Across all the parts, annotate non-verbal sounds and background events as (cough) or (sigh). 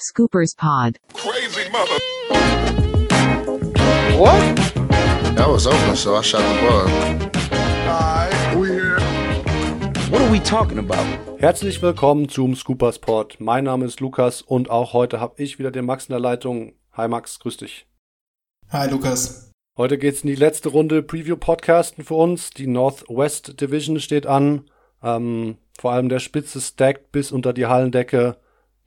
Scoopers Pod. Crazy mother. What? That was open, so I shot the ball. Alright, we here. What are we talking about? Herzlich willkommen zum Scoopersport. Mein Name ist Lukas und auch heute habe ich wieder den Max in der Leitung. Hi Max, grüß dich. Hi Lukas. Heute geht's in die letzte Runde Preview-Podcasten für uns. Die Northwest Division steht an. Ähm, vor allem der Spitze stackt bis unter die Hallendecke.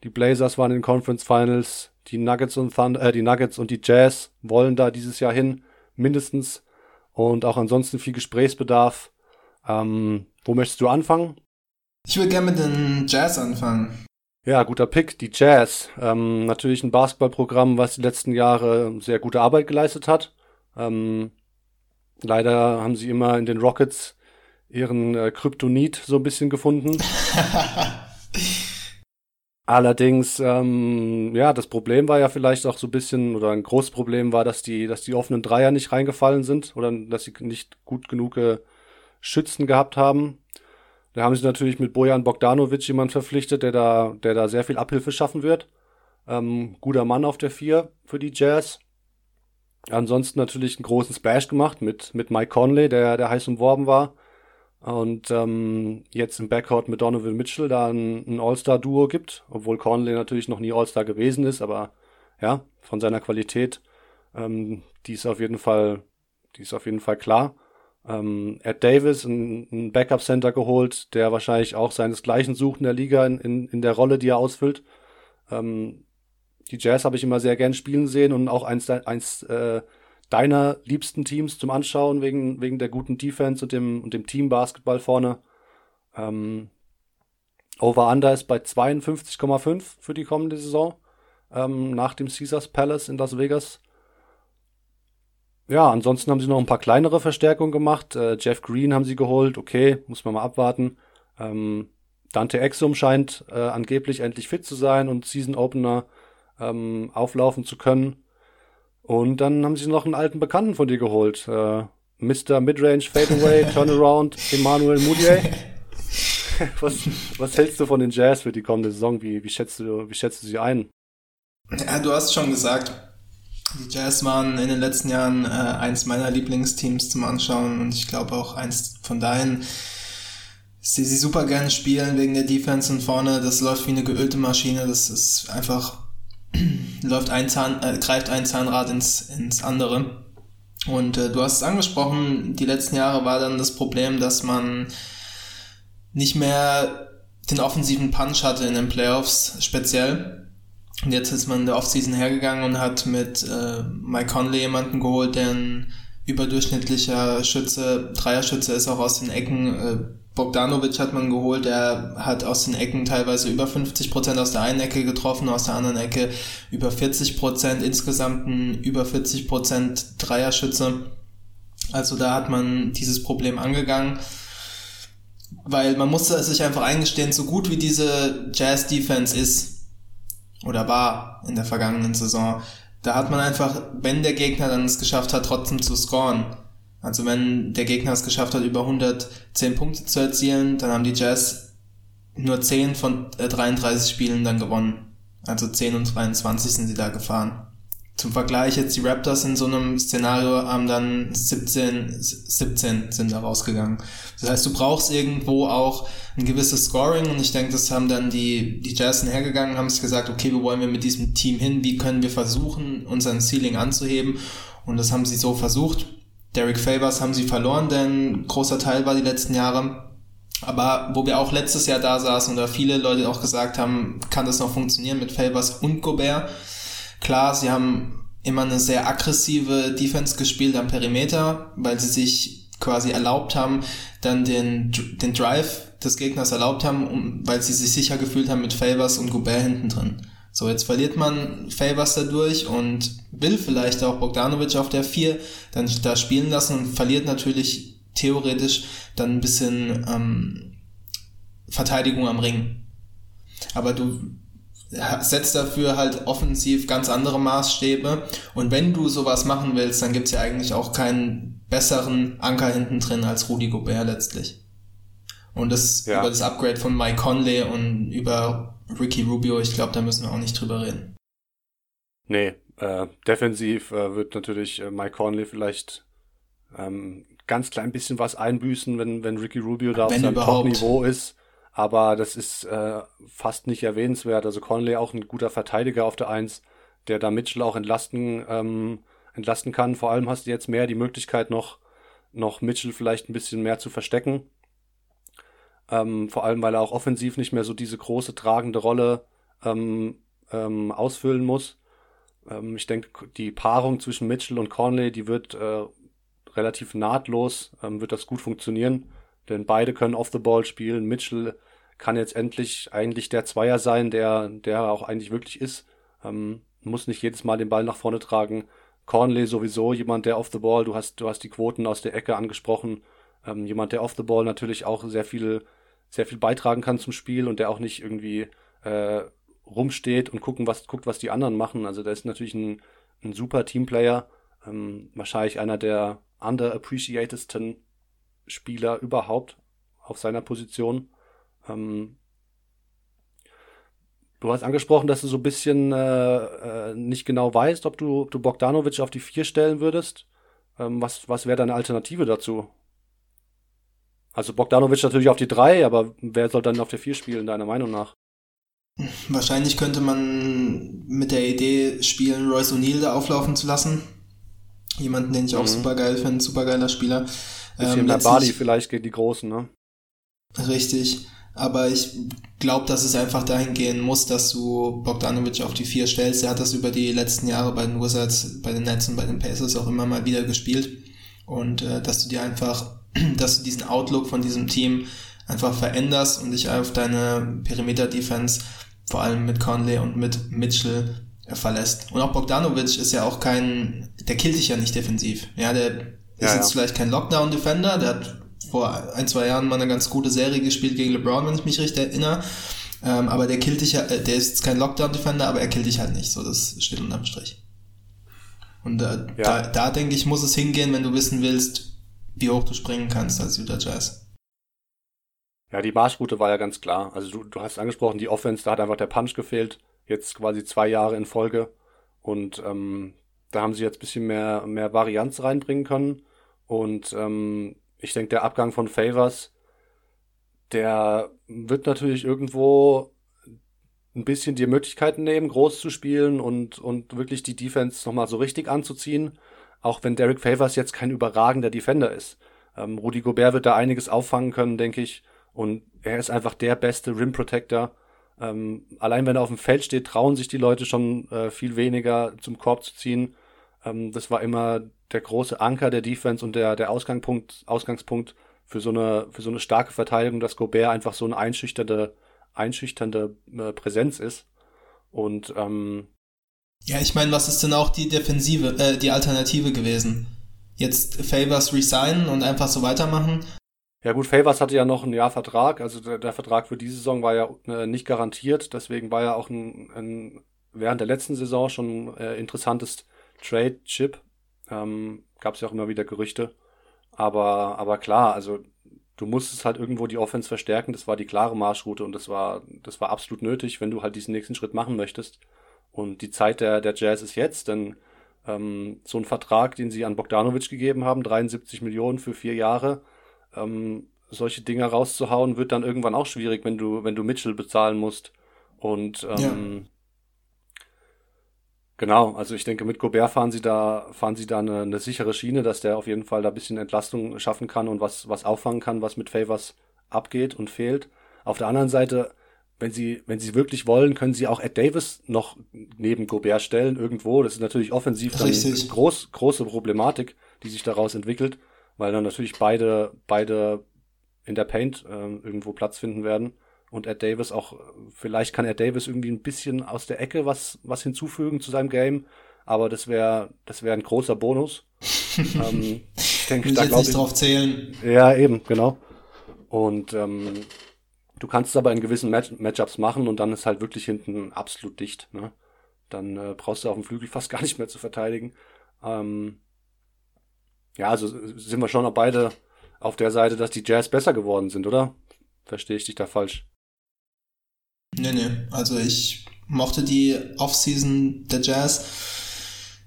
Die Blazers waren in den Conference Finals. Die Nuggets und Thunder, äh, die Nuggets und die Jazz wollen da dieses Jahr hin, mindestens. Und auch ansonsten viel Gesprächsbedarf. Ähm, wo möchtest du anfangen? Ich würde gerne mit den Jazz anfangen. Ja, guter Pick, die Jazz. Ähm, natürlich ein Basketballprogramm, was die letzten Jahre sehr gute Arbeit geleistet hat. Ähm, leider haben sie immer in den Rockets ihren äh, Kryptonit so ein bisschen gefunden. (laughs) Allerdings, ähm, ja, das Problem war ja vielleicht auch so ein bisschen, oder ein großes Problem war, dass die, dass die offenen Dreier nicht reingefallen sind oder dass sie nicht gut genug äh, Schützen gehabt haben. Da haben sie natürlich mit Bojan Bogdanovic jemand verpflichtet, der da, der da sehr viel Abhilfe schaffen wird. Ähm, guter Mann auf der Vier für die Jazz. Ansonsten natürlich einen großen Splash gemacht mit, mit Mike Conley, der, der heiß umworben war. Und ähm, jetzt im Backcourt mit Donovan Mitchell da ein, ein All-Star-Duo gibt, obwohl Conley natürlich noch nie All-Star gewesen ist, aber ja, von seiner Qualität, ähm, die ist auf jeden Fall, die ist auf jeden Fall klar. Ähm, Ed Davis, ein, ein Backup-Center geholt, der wahrscheinlich auch seinesgleichen sucht in der Liga in, in, in der Rolle, die er ausfüllt. Ähm, die Jazz habe ich immer sehr gern spielen sehen und auch eins, eins äh, deiner liebsten Teams zum Anschauen wegen, wegen der guten Defense und dem, und dem Team-Basketball vorne. Ähm, Over-Under ist bei 52,5 für die kommende Saison ähm, nach dem Caesars Palace in Las Vegas. Ja, ansonsten haben sie noch ein paar kleinere Verstärkungen gemacht. Äh, Jeff Green haben sie geholt, okay, muss man mal abwarten. Ähm, Dante Exum scheint äh, angeblich endlich fit zu sein und Season Opener ähm, auflaufen zu können. Und dann haben sie noch einen alten Bekannten von dir geholt. Äh, Mr. Midrange Fadeaway, (laughs) Turnaround, Emmanuel Moutier. (laughs) was, was hältst du von den Jazz für die kommende Saison? Wie, wie, schätzt, du, wie schätzt du sie ein? Ja, du hast schon gesagt, die Jazz waren in den letzten Jahren äh, eins meiner Lieblingsteams zum Anschauen und ich glaube auch eins von deinen. Sie sie super gerne spielen wegen der Defense und vorne, das läuft wie eine geölte Maschine, das ist einfach (clears throat) läuft ein Zahn, äh, greift ein Zahnrad ins, ins andere. Und äh, du hast es angesprochen, die letzten Jahre war dann das Problem, dass man nicht mehr den offensiven Punch hatte in den Playoffs speziell. Und jetzt ist man in der Offseason hergegangen und hat mit äh, Mike Conley jemanden geholt, der ein überdurchschnittlicher Schütze, Dreierschütze ist auch aus den Ecken, äh, Bogdanovic hat man geholt, der hat aus den Ecken teilweise über 50 Prozent aus der einen Ecke getroffen, aus der anderen Ecke über 40%, Prozent, insgesamt ein über 40 Prozent Dreierschütze. Also da hat man dieses Problem angegangen, weil man musste sich einfach eingestehen, so gut wie diese Jazz-Defense ist oder war in der vergangenen Saison, da hat man einfach, wenn der Gegner dann es geschafft hat, trotzdem zu scoren, also wenn der Gegner es geschafft hat, über 110 Punkte zu erzielen, dann haben die Jazz nur 10 von 33 äh, Spielen dann gewonnen. Also 10 und 23 sind sie da gefahren. Zum Vergleich jetzt die Raptors in so einem Szenario haben dann 17, 17 sind da rausgegangen. Das heißt, du brauchst irgendwo auch ein gewisses Scoring und ich denke, das haben dann die, die Jazz hergegangen, haben sich gesagt, okay, wo wollen wir mit diesem Team hin? Wie können wir versuchen, unseren Ceiling anzuheben? Und das haben sie so versucht. Derek Favors haben sie verloren, denn großer Teil war die letzten Jahre. Aber wo wir auch letztes Jahr da saßen oder viele Leute auch gesagt haben, kann das noch funktionieren mit Favors und Gobert. Klar, sie haben immer eine sehr aggressive Defense gespielt am Perimeter, weil sie sich quasi erlaubt haben, dann den, den Drive des Gegners erlaubt haben, um, weil sie sich sicher gefühlt haben mit Favors und Gobert hinten drin. So, jetzt verliert man Favors dadurch und will vielleicht auch Bogdanovic auf der 4 dann da spielen lassen und verliert natürlich theoretisch dann ein bisschen ähm, Verteidigung am Ring. Aber du setzt dafür halt offensiv ganz andere Maßstäbe und wenn du sowas machen willst, dann gibt's ja eigentlich auch keinen besseren Anker hinten drin als Rudy Gobert letztlich. Und das Ja. über das Upgrade von Mike Conley und über Ricky Rubio, ich glaube, da müssen wir auch nicht drüber reden. Nee, äh, defensiv äh, wird natürlich äh, Mike Conley vielleicht ähm, ganz klein bisschen was einbüßen, wenn, wenn Ricky Rubio da Wenn auf seinem. Top-Niveau ist. Aber das ist äh, fast nicht erwähnenswert. Also Conley auch ein guter Verteidiger auf der Eins, der da Mitchell auch entlasten, ähm, entlasten kann. Vor allem hast du jetzt mehr die Möglichkeit noch, noch Mitchell vielleicht ein bisschen mehr zu verstecken. Ähm, vor allem, weil er auch offensiv nicht mehr so diese große tragende Rolle ähm, ähm, ausfüllen muss. Ähm, ich denke, die Paarung zwischen Mitchell und Conley, die wird äh, relativ nahtlos, ähm, wird das gut funktionieren. Denn beide können off the ball spielen. Mitchell kann jetzt endlich eigentlich der Zweier sein, der, der auch eigentlich wirklich ist. Ähm, muss nicht jedes Mal den Ball nach vorne tragen. Conley sowieso jemand, der off the ball, du hast, du hast die Quoten aus der Ecke angesprochen. Ähm, jemand, der off the ball natürlich auch sehr viel, sehr viel beitragen kann zum Spiel und der auch nicht irgendwie äh, rumsteht und gucken, was, guckt, was die anderen machen. Also der ist natürlich ein, ein super Teamplayer. Ähm, wahrscheinlich einer der underappreciatedsten Spieler überhaupt auf seiner Position. Ähm, du hast angesprochen, dass du so ein bisschen äh, äh, nicht genau weißt, ob du, ob du Bogdanovic auf die vier stellen würdest. Ähm, was was wäre deine Alternative dazu? Also Bogdanovic natürlich auf die drei, aber wer soll dann auf der vier spielen, deiner Meinung nach? Wahrscheinlich könnte man mit der Idee spielen, Royce O'Neal da auflaufen zu lassen. Jemanden, den ich auch Mhm. super geil finde, super geiler Spieler. Bisschen Ähm, mehr Body vielleicht gegen die Großen, ne? Richtig. Aber ich glaube, dass es einfach dahin gehen muss, dass du Bogdanovic auf die vier stellst. Er hat das über die letzten Jahre bei den Wizards, bei den Nets und bei den Pacers auch immer mal wieder gespielt. Und äh, dass du dir einfach, (clears throat) dass du diesen Outlook von diesem Team einfach veränderst und dich auf deine Perimeter-Defense, vor allem mit Conley und mit Mitchell, äh, verlässt. Und auch Bogdanovic ist ja auch kein, der killt dich ja nicht defensiv. Ja, der ist Ja, jetzt ja. vielleicht kein Lockdown-Defender, der hat vor ein, zwei Jahren mal eine ganz gute Serie gespielt gegen LeBron, wenn ich mich richtig erinnere. Ähm, aber der killt dich ja, äh, der ist jetzt kein Lockdown-Defender, aber er killt dich halt nicht. So, das steht unterm Strich. Und äh, Ja. da, da denke ich, muss es hingehen, wenn du wissen willst, wie hoch du springen kannst als Utah Jazz. Ja, die Marschroute war ja ganz klar. Also du, du hast angesprochen, die Offense, da hat einfach der Punch gefehlt. Jetzt quasi zwei Jahre in Folge. Und ähm, da haben sie jetzt ein bisschen mehr, mehr Varianz reinbringen können. Und ähm, ich denke, der Abgang von Favors, der wird natürlich irgendwo ein bisschen die Möglichkeiten nehmen, groß zu spielen und, und wirklich die Defense nochmal so richtig anzuziehen. Auch wenn Derek Favors jetzt kein überragender Defender ist. Ähm, Rudy Gobert wird da einiges auffangen können, denke ich. Und er ist einfach der beste Rim Protector. Ähm, allein wenn er auf dem Feld steht, trauen sich die Leute schon äh, viel weniger zum Korb zu ziehen. Ähm, das war immer der große Anker der Defense und der, der Ausgangspunkt, Ausgangspunkt für so eine, für so eine starke Verteidigung, dass Gobert einfach so eine einschüchternde, einschüchternde äh, Präsenz ist. Und ähm, Ja, ich meine, was ist denn auch die Defensive, äh, die Alternative gewesen? Jetzt Favors resignen und einfach so weitermachen? Ja gut, Favors hatte ja noch ein Jahr Vertrag, also der, der Vertrag für diese Saison war ja äh, nicht garantiert, deswegen war ja auch ein, ein während der letzten Saison schon ein äh, interessantes Trade-Chip. Ähm, Gab es ja auch immer wieder Gerüchte. Aber, aber klar, also du musstest halt irgendwo die Offense verstärken, das war die klare Marschroute und das war, das war absolut nötig, wenn du halt diesen nächsten Schritt machen möchtest. Und die Zeit der, der Jazz ist jetzt, denn ähm, so ein Vertrag, den sie an Bogdanovic gegeben haben, 73 Millionen für vier Jahre, ähm, solche Dinger rauszuhauen, wird dann irgendwann auch schwierig, wenn du, wenn du Mitchell bezahlen musst. Und ähm, genau, also ich denke, mit Gobert fahren sie da, fahren sie da eine, eine sichere Schiene, dass der auf jeden Fall da ein bisschen Entlastung schaffen kann und was, was auffangen kann, was mit Favors abgeht und fehlt. Auf der anderen Seite, wenn sie, wenn sie wirklich wollen, können sie auch Ed Davis noch neben Gobert stellen, irgendwo. Das ist natürlich offensiv dann Richtig. groß, große Problematik, die sich daraus entwickelt, weil dann natürlich beide, beide in der Paint ähm, irgendwo Platz finden werden. Und Ed Davis auch, vielleicht kann Ed Davis irgendwie ein bisschen aus der Ecke was, was hinzufügen zu seinem Game, aber das wäre, das wäre ein großer Bonus. (laughs) ähm, ich denke, da glaube ich, drauf zählen. ja, eben, genau. Und ähm, du kannst es aber in gewissen Match Matchups machen und dann ist halt wirklich hinten absolut dicht. Ne? Dann äh, brauchst du auf dem Flügel (laughs) fast gar nicht mehr zu verteidigen. Ähm, ja, also sind wir schon auch beide auf der Seite, dass die Jazz besser geworden sind, oder? Verstehe ich dich da falsch? Nee, nee. Also ich mochte die Offseason der Jazz.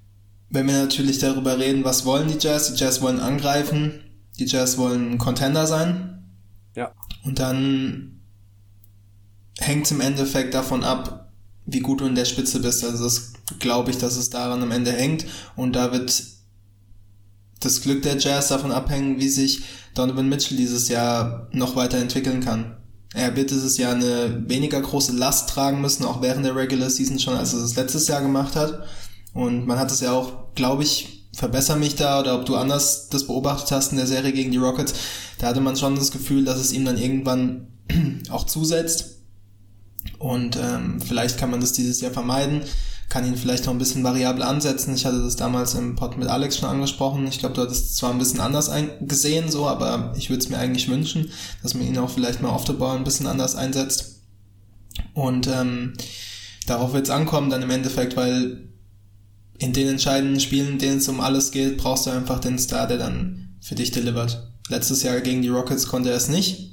Wenn wir natürlich darüber reden, was wollen die Jazz? Die Jazz wollen angreifen. Die Jazz wollen Contender sein. Ja. Und dann hängt im Endeffekt davon ab, wie gut du in der Spitze bist. Also das glaube ich, dass es daran am Ende hängt. Und da wird das Glück der Jazz davon abhängen, wie sich Donovan Mitchell dieses Jahr noch weiterentwickeln kann. Er wird dieses Jahr eine weniger große Last tragen müssen, auch während der Regular Season schon, als er es letztes Jahr gemacht hat. Und man hat es ja auch, glaube ich, verbessere mich da oder ob du anders das beobachtet hast in der Serie gegen die Rockets, da hatte man schon das Gefühl, dass es ihm dann irgendwann (clears throat) auch zusetzt. Und ähm, vielleicht kann man das dieses Jahr vermeiden kann ihn vielleicht noch ein bisschen variabel ansetzen. Ich hatte das damals im Pod mit Alex schon angesprochen. Ich glaube, du hattest es zwar ein bisschen anders gesehen, so, aber ich würde es mir eigentlich wünschen, dass man ihn auch vielleicht mal auf der Ball ein bisschen anders einsetzt. Und ähm, darauf wird es ankommen dann im Endeffekt, weil in den entscheidenden Spielen, in denen es um alles geht, brauchst du einfach den Star, der dann für dich delivert. Letztes Jahr gegen die Rockets konnte er es nicht.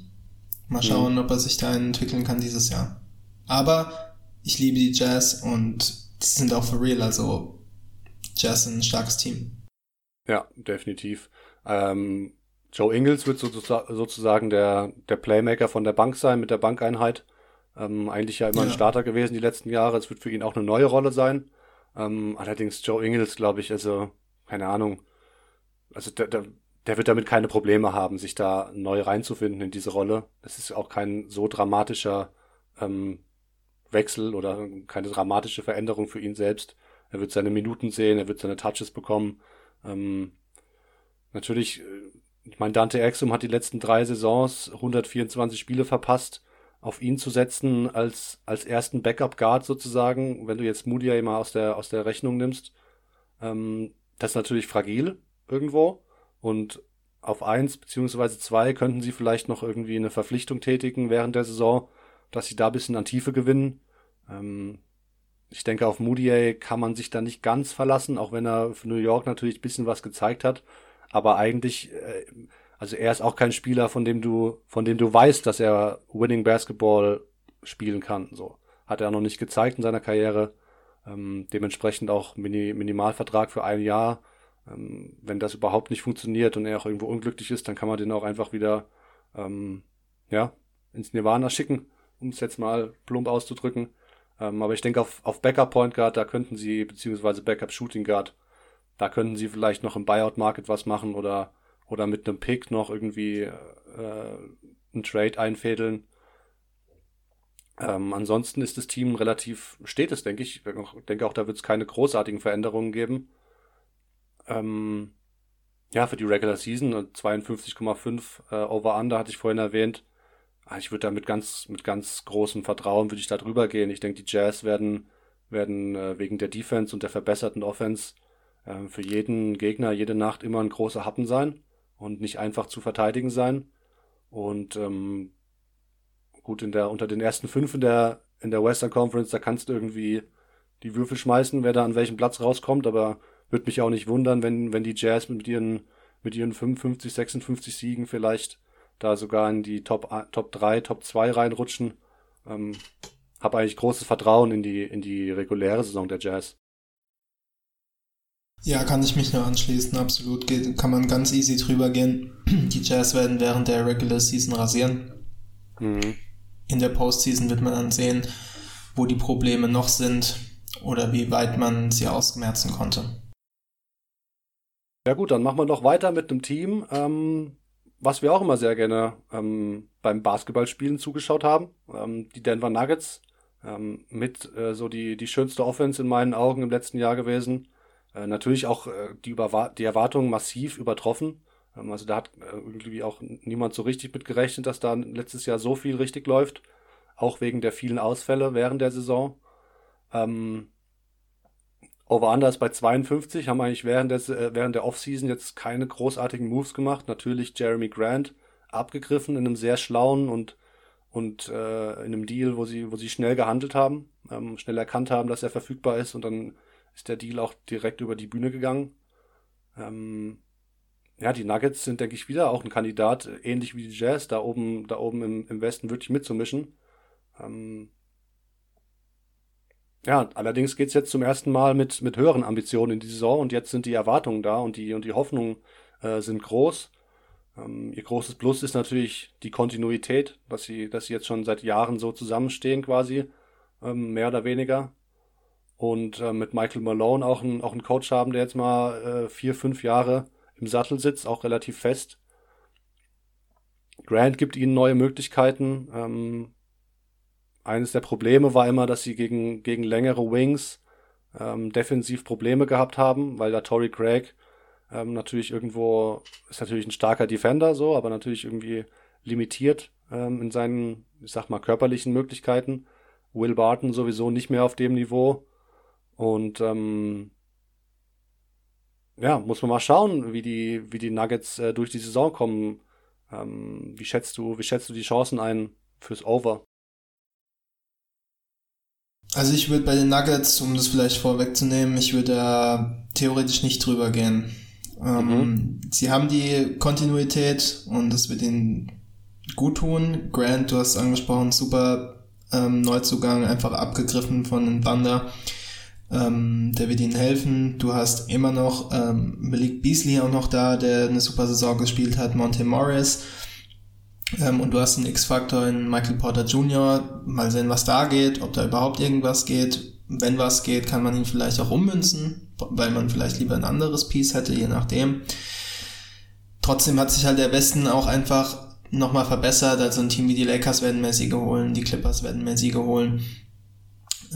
Mal mhm. schauen, mhm. ob er sich da entwickeln kann dieses Jahr. Aber ich liebe die Jazz und die sind auch for real, also Jazz ein starkes Team. Ja, definitiv. Ähm, Joe Ingles wird sozusagen der, der Playmaker von der Bank sein, mit der Bankeinheit. Ähm, eigentlich ja immer ja. ein Starter gewesen die letzten Jahre. Es wird für ihn auch eine neue Rolle sein. Ähm, allerdings Joe Ingles, glaube ich, also, keine Ahnung. Also der, der, der wird damit keine Probleme haben, sich da neu reinzufinden in diese Rolle. Es ist auch kein so dramatischer ähm, Wechsel oder keine dramatische Veränderung für ihn selbst. Er wird seine Minuten sehen, er wird seine Touches bekommen. Ähm, natürlich, äh, ich meine, Dante Exum hat die letzten drei Saisons 124 Spiele verpasst. Auf ihn zu setzen als, als ersten Backup-Guard sozusagen, wenn du jetzt Moody mal aus der, aus der Rechnung nimmst, ähm, das ist natürlich fragil irgendwo. Und auf eins beziehungsweise zwei könnten sie vielleicht noch irgendwie eine Verpflichtung tätigen während der Saison, dass sie da ein bisschen an Tiefe gewinnen. Ähm, ich denke, auf Moutier kann man sich da nicht ganz verlassen, auch wenn er für New York natürlich ein bisschen was gezeigt hat. Aber eigentlich, äh, also er ist auch kein Spieler, von dem du, von dem du weißt, dass er Winning Basketball spielen kann. So hat er noch nicht gezeigt in seiner Karriere. Ähm, dementsprechend auch Mini Minimalvertrag für ein Jahr. Ähm, wenn das überhaupt nicht funktioniert und er auch irgendwo unglücklich ist, dann kann man den auch einfach wieder ähm, ja ins Nirvana schicken, um es jetzt mal plump auszudrücken. Ähm, aber ich denke, auf, auf Backup Point Guard, da könnten sie, beziehungsweise Backup Shooting Guard, da könnten sie vielleicht noch im Buyout Market was machen oder, oder mit einem Pick noch irgendwie äh, einen Trade einfädeln. Ähm, ansonsten ist das Team relativ stetes, denke ich. Ich denke auch, da wird es keine großartigen Veränderungen geben. Ähm, ja, für die Regular Season 52,5 äh, Over-Under hatte ich vorhin erwähnt. Ah, ich würde da mit ganz, mit ganz großem Vertrauen würde ich da drüber gehen. Ich denke, die Jazz werden, werden äh, wegen der Defense und der verbesserten Offense äh, für jeden Gegner jede Nacht immer ein großer Happen sein und nicht einfach zu verteidigen sein. Und ähm, gut, in der, unter den ersten fünf in der, in der Western Conference, da kannst du irgendwie die Würfel schmeißen, wer da an welchem Platz rauskommt, aber würde mich auch nicht wundern, wenn, wenn die Jazz mit ihren, mit ihren 55, 56 Siegen vielleicht da sogar in die Top, Top 3, Top 2 reinrutschen. Ähm, habe eigentlich großes Vertrauen in die, in die reguläre Saison der Jazz. Ja, kann ich mich nur anschließen, absolut. Geht, kann man ganz easy drüber gehen. (clears throat) Die Jazz werden während der Regular Season rasieren. Mhm. In der Postseason wird man dann sehen, wo die Probleme noch sind oder wie weit man sie ausmerzen konnte. Ja gut, dann machen wir noch weiter mit einem Team, ähm, was wir auch immer sehr gerne ähm, beim Basketballspielen zugeschaut haben, ähm, die Denver Nuggets, ähm, mit äh, so die, die schönste Offense in meinen Augen im letzten Jahr gewesen. Äh, natürlich auch äh, die, die Erwartungen massiv übertroffen. Ähm, also da hat äh, irgendwie auch niemand so richtig mit gerechnet, dass da letztes Jahr so viel richtig läuft. Auch wegen der vielen Ausfälle während der Saison. Ähm, Over-Under ist bei 52, haben eigentlich während, des, äh, während der Offseason jetzt keine großartigen Moves gemacht. Natürlich Jeremy Grant abgegriffen in einem sehr schlauen und, und äh, in einem Deal, wo sie, wo sie schnell gehandelt haben, ähm, schnell erkannt haben, dass er verfügbar ist und dann ist der Deal auch direkt über die Bühne gegangen. Ähm, ja, die Nuggets sind, denke ich, wieder auch ein Kandidat, ähnlich wie die Jazz, da oben, da oben im, im Westen wirklich mitzumischen. Ähm, Ja, allerdings geht's jetzt zum ersten Mal mit, mit höheren Ambitionen in die Saison und jetzt sind die Erwartungen da und die, und die Hoffnungen äh, sind groß. Ähm, ihr großes Plus ist natürlich die Kontinuität, dass sie, dass sie jetzt schon seit Jahren so zusammenstehen quasi, ähm, mehr oder weniger. Und äh, mit Michael Malone auch einen auch einen Coach haben, der jetzt mal äh, vier, fünf Jahre im Sattel sitzt, auch relativ fest. Grant gibt ihnen neue Möglichkeiten. Ähm, eines der Probleme war immer, dass sie gegen, gegen längere Wings ähm, defensiv Probleme gehabt haben, weil da Tory Craig ähm, natürlich irgendwo ist natürlich ein starker Defender so, aber natürlich irgendwie limitiert ähm, in seinen, ich sag mal, körperlichen Möglichkeiten. Will Barton sowieso nicht mehr auf dem Niveau. Und ähm, ja, muss man mal schauen, wie die, wie die Nuggets äh, durch die Saison kommen. Ähm, wie schätzt du, wie schätzt du die Chancen ein fürs Over? Also ich würde bei den Nuggets, um das vielleicht vorwegzunehmen, ich würde da theoretisch nicht drüber gehen. Ähm, mhm. Sie haben die Kontinuität und das wird ihnen gut tun. Grant, du hast angesprochen, super ähm, Neuzugang, einfach abgegriffen von den Thunder. Ähm, der wird ihnen helfen. Du hast immer noch ähm, Malik Beasley auch noch da, der eine super Saison gespielt hat, Monte Morris. Ähm, und du hast einen X-Faktor in Michael Porter Jr. Mal sehen, was da geht, ob da überhaupt irgendwas geht. Wenn was geht, kann man ihn vielleicht auch ummünzen, weil man vielleicht lieber ein anderes Piece hätte, je nachdem. Trotzdem hat sich halt der Westen auch einfach nochmal verbessert. Also ein Team wie die Lakers werden mehr Siege holen, die Clippers werden mehr Siege holen.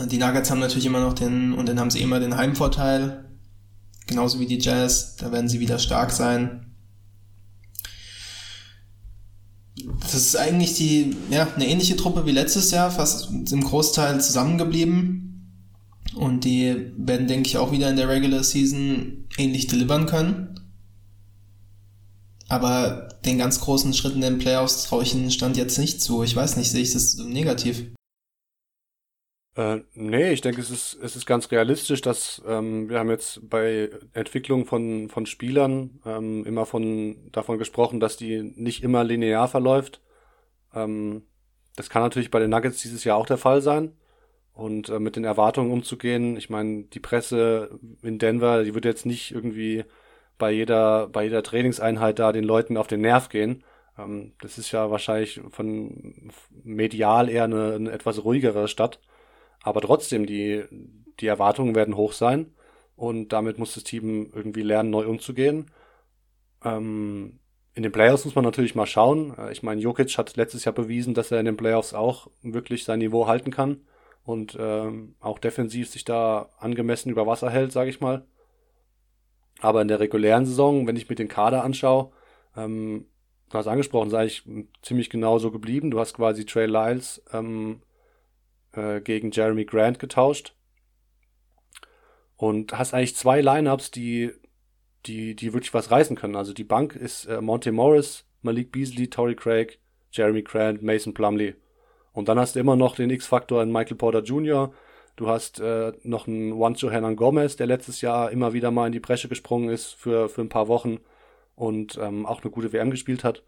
Die Nuggets haben natürlich immer noch den, und dann haben sie immer den Heimvorteil. Genauso wie die Jazz. Da werden sie wieder stark sein. Das ist eigentlich die, ja, eine ähnliche Truppe wie letztes Jahr, fast im Großteil zusammengeblieben. Und die werden, denke ich, auch wieder in der Regular Season ähnlich delivern können. Aber den ganz großen Schritten in den Playoffs traue ich ihnen Stand jetzt nicht zu. Ich weiß nicht, sehe ich das negativ? Äh, nee, ich denke, es ist, es ist ganz realistisch, dass ähm, wir haben jetzt bei Entwicklung von, von Spielern ähm, immer von davon gesprochen, dass die nicht immer linear verläuft. Ähm, das kann natürlich bei den Nuggets dieses Jahr auch der Fall sein. Und äh, mit den Erwartungen umzugehen, ich meine, die Presse in Denver, die wird jetzt nicht irgendwie bei jeder, bei jeder Trainingseinheit da den Leuten auf den Nerv gehen. Ähm, das ist ja wahrscheinlich von medial eher eine, eine etwas ruhigere Stadt. Aber trotzdem, die, die Erwartungen werden hoch sein und damit muss das Team irgendwie lernen, neu umzugehen. Ähm, in den Playoffs muss man natürlich mal schauen. Äh, ich meine, Jokic hat letztes Jahr bewiesen, dass er in den Playoffs auch wirklich sein Niveau halten kann und ähm, auch defensiv sich da angemessen über Wasser hält, sage ich mal. Aber in der regulären Saison, wenn ich mir den Kader anschaue, ähm, du hast angesprochen, ist eigentlich ziemlich genau so geblieben. Du hast quasi Trey Lyles ähm, äh, gegen Jeremy Grant getauscht. Und hast eigentlich zwei Lineups, die, die, die wirklich was reißen können. Also die Bank ist äh, Monte Morris, Malik Beasley, Tory Craig, Jeremy Grant, Mason Plumley. Und dann hast du immer noch den X-Faktor in Michael Porter Jr., Du hast äh, noch einen Juancho Hernan Gomez, der letztes Jahr immer wieder mal in die Bresche gesprungen ist für, für ein paar Wochen und ähm, auch eine gute WM gespielt hat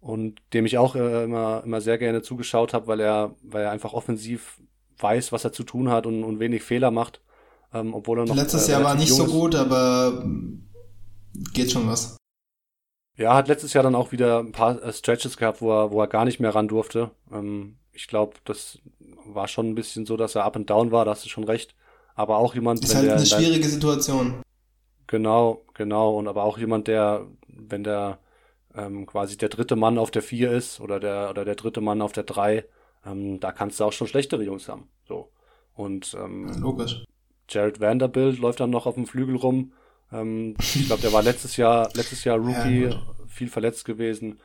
und dem ich auch äh, immer, immer sehr gerne zugeschaut habe, weil er, weil er einfach offensiv weiß, was er zu tun hat und, und wenig Fehler macht. Ähm, obwohl er noch, Letztes äh, Jahr war nicht so gut, aber geht schon was. Ja, hat letztes Jahr dann auch wieder ein paar äh, Stretches gehabt, wo er, wo er gar nicht mehr ran durfte. Ähm, ich glaube, das war schon ein bisschen so, dass er up and down war, da hast du schon recht. Aber auch jemand. Ist halt eine schwierige Situation. Genau, genau. Und aber auch jemand, der, wenn der ähm, quasi der dritte Mann auf der vier ist oder der oder der dritte Mann auf der drei, ähm, da kannst du auch schon schlechtere Jungs haben. So. Und ähm, logisch. Jared Vanderbilt läuft dann noch auf dem Flügel rum. Ähm, ich glaube, der war letztes Jahr, letztes Jahr Rookie, ja, viel verletzt gewesen.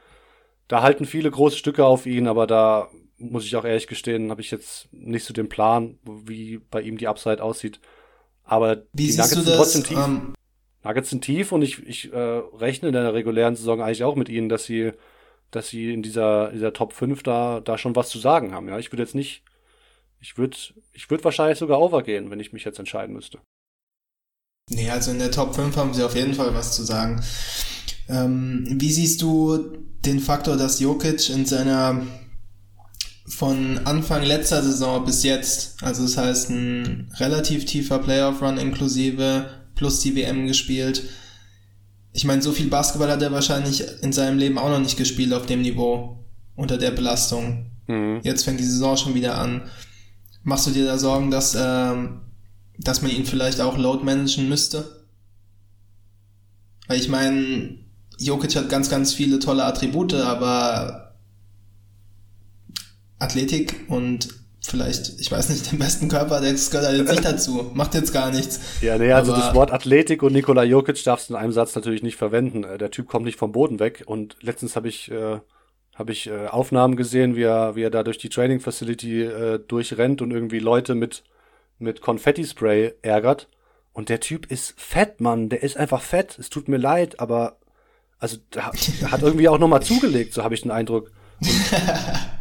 Da halten viele große Stücke auf ihn, aber da muss ich auch ehrlich gestehen, habe ich jetzt nicht so den Plan, wie bei ihm die Upside aussieht. Aber wie die Nuggets sind trotzdem tief. Ähm, Nuggets sind tief und ich, ich äh, rechne in der regulären Saison eigentlich auch mit ihnen, dass sie, dass sie in dieser, dieser Top 5 da, da schon was zu sagen haben. Ja, ich würde jetzt nicht, ich würde, ich würde wahrscheinlich sogar overgehen, wenn ich mich jetzt entscheiden müsste. Nee, also in der Top 5 haben sie auf jeden Fall was zu sagen. Ähm, wie siehst du den Faktor, dass Jokic in seiner von Anfang letzter Saison bis jetzt, also das heißt ein relativ tiefer Playoff-Run inklusive, plus die WM gespielt. Ich meine, so viel Basketball hat er wahrscheinlich in seinem Leben auch noch nicht gespielt auf dem Niveau, unter der Belastung. Mhm. Jetzt fängt die Saison schon wieder an. Machst du dir da Sorgen, dass, ähm, dass man ihn vielleicht auch load managen müsste? Weil ich meine, Jokic hat ganz, ganz viele tolle Attribute, aber Athletik und vielleicht, ich weiß nicht, den besten Körper, das gehört halt jetzt nicht dazu. Macht jetzt gar nichts. Ja, nee, also Aber das Wort Athletik und Nikola Jokic darfst du in einem Satz natürlich nicht verwenden. Äh, der Typ kommt nicht vom Boden weg und letztens habe ich, äh, hab ich äh, Aufnahmen gesehen, wie er, wie er da durch die Training Facility äh, durchrennt und irgendwie Leute mit, mit Konfetti-Spray ärgert. Und der Typ ist fett, Mann. Der ist einfach fett. Es tut mir leid, aber also der hat (laughs) irgendwie auch nochmal zugelegt, so habe ich den Eindruck. (laughs)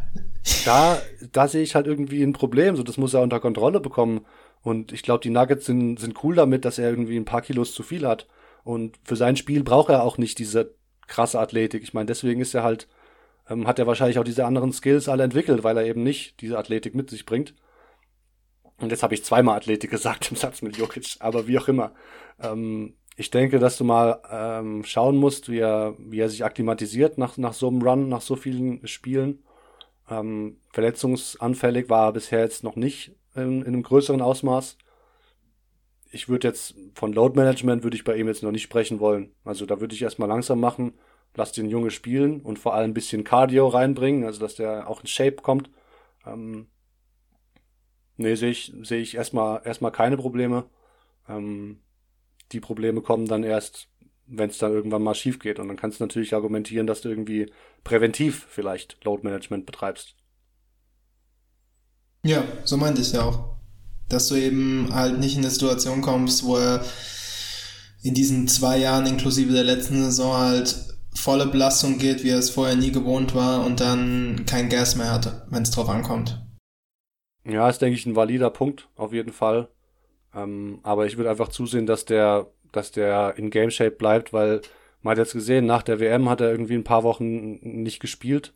da, da sehe ich halt irgendwie ein Problem. So, das muss er unter Kontrolle bekommen. Und ich glaube, die Nuggets sind, sind cool damit, dass er irgendwie ein paar Kilos zu viel hat. Und für sein Spiel braucht er auch nicht diese krasse Athletik. Ich meine, deswegen ist er halt, ähm, hat er wahrscheinlich auch diese anderen Skills alle entwickelt, weil er eben nicht diese Athletik mit sich bringt. Und jetzt habe ich zweimal Athletik (laughs) gesagt im Satz mit Jokic, aber wie auch immer. Ähm, ich denke, dass du mal ähm, schauen musst, wie er, wie er sich akklimatisiert nach, nach so einem Run, nach so vielen Spielen. Ähm, verletzungsanfällig war er bisher jetzt noch nicht in, in einem größeren Ausmaß. Ich würde jetzt von Load Management würde ich bei ihm jetzt noch nicht sprechen wollen. Also da würde ich erstmal langsam machen, lass den Junge spielen und vor allem ein bisschen Cardio reinbringen, also dass der auch in Shape kommt. Ähm, nee, sehe ich, sehe ich erstmal erstmal keine Probleme. Ähm, die Probleme kommen dann erst, wenn es dann irgendwann mal schief geht. Und dann kannst du natürlich argumentieren, dass du irgendwie präventiv vielleicht Load Management betreibst. Ja, so meinte ich ja auch. Dass du eben halt nicht in eine Situation kommst, wo er in diesen zwei Jahren inklusive der letzten Saison halt volle Belastung geht, wie er es vorher nie gewohnt war und dann kein Gas mehr hatte, wenn es drauf ankommt. Ja, ist, denke ich, ein valider Punkt, auf jeden Fall. Ähm, aber ich würde einfach zusehen, dass der, dass der in Game Shape bleibt, weil man hat jetzt gesehen, nach der WM hat er irgendwie ein paar Wochen nicht gespielt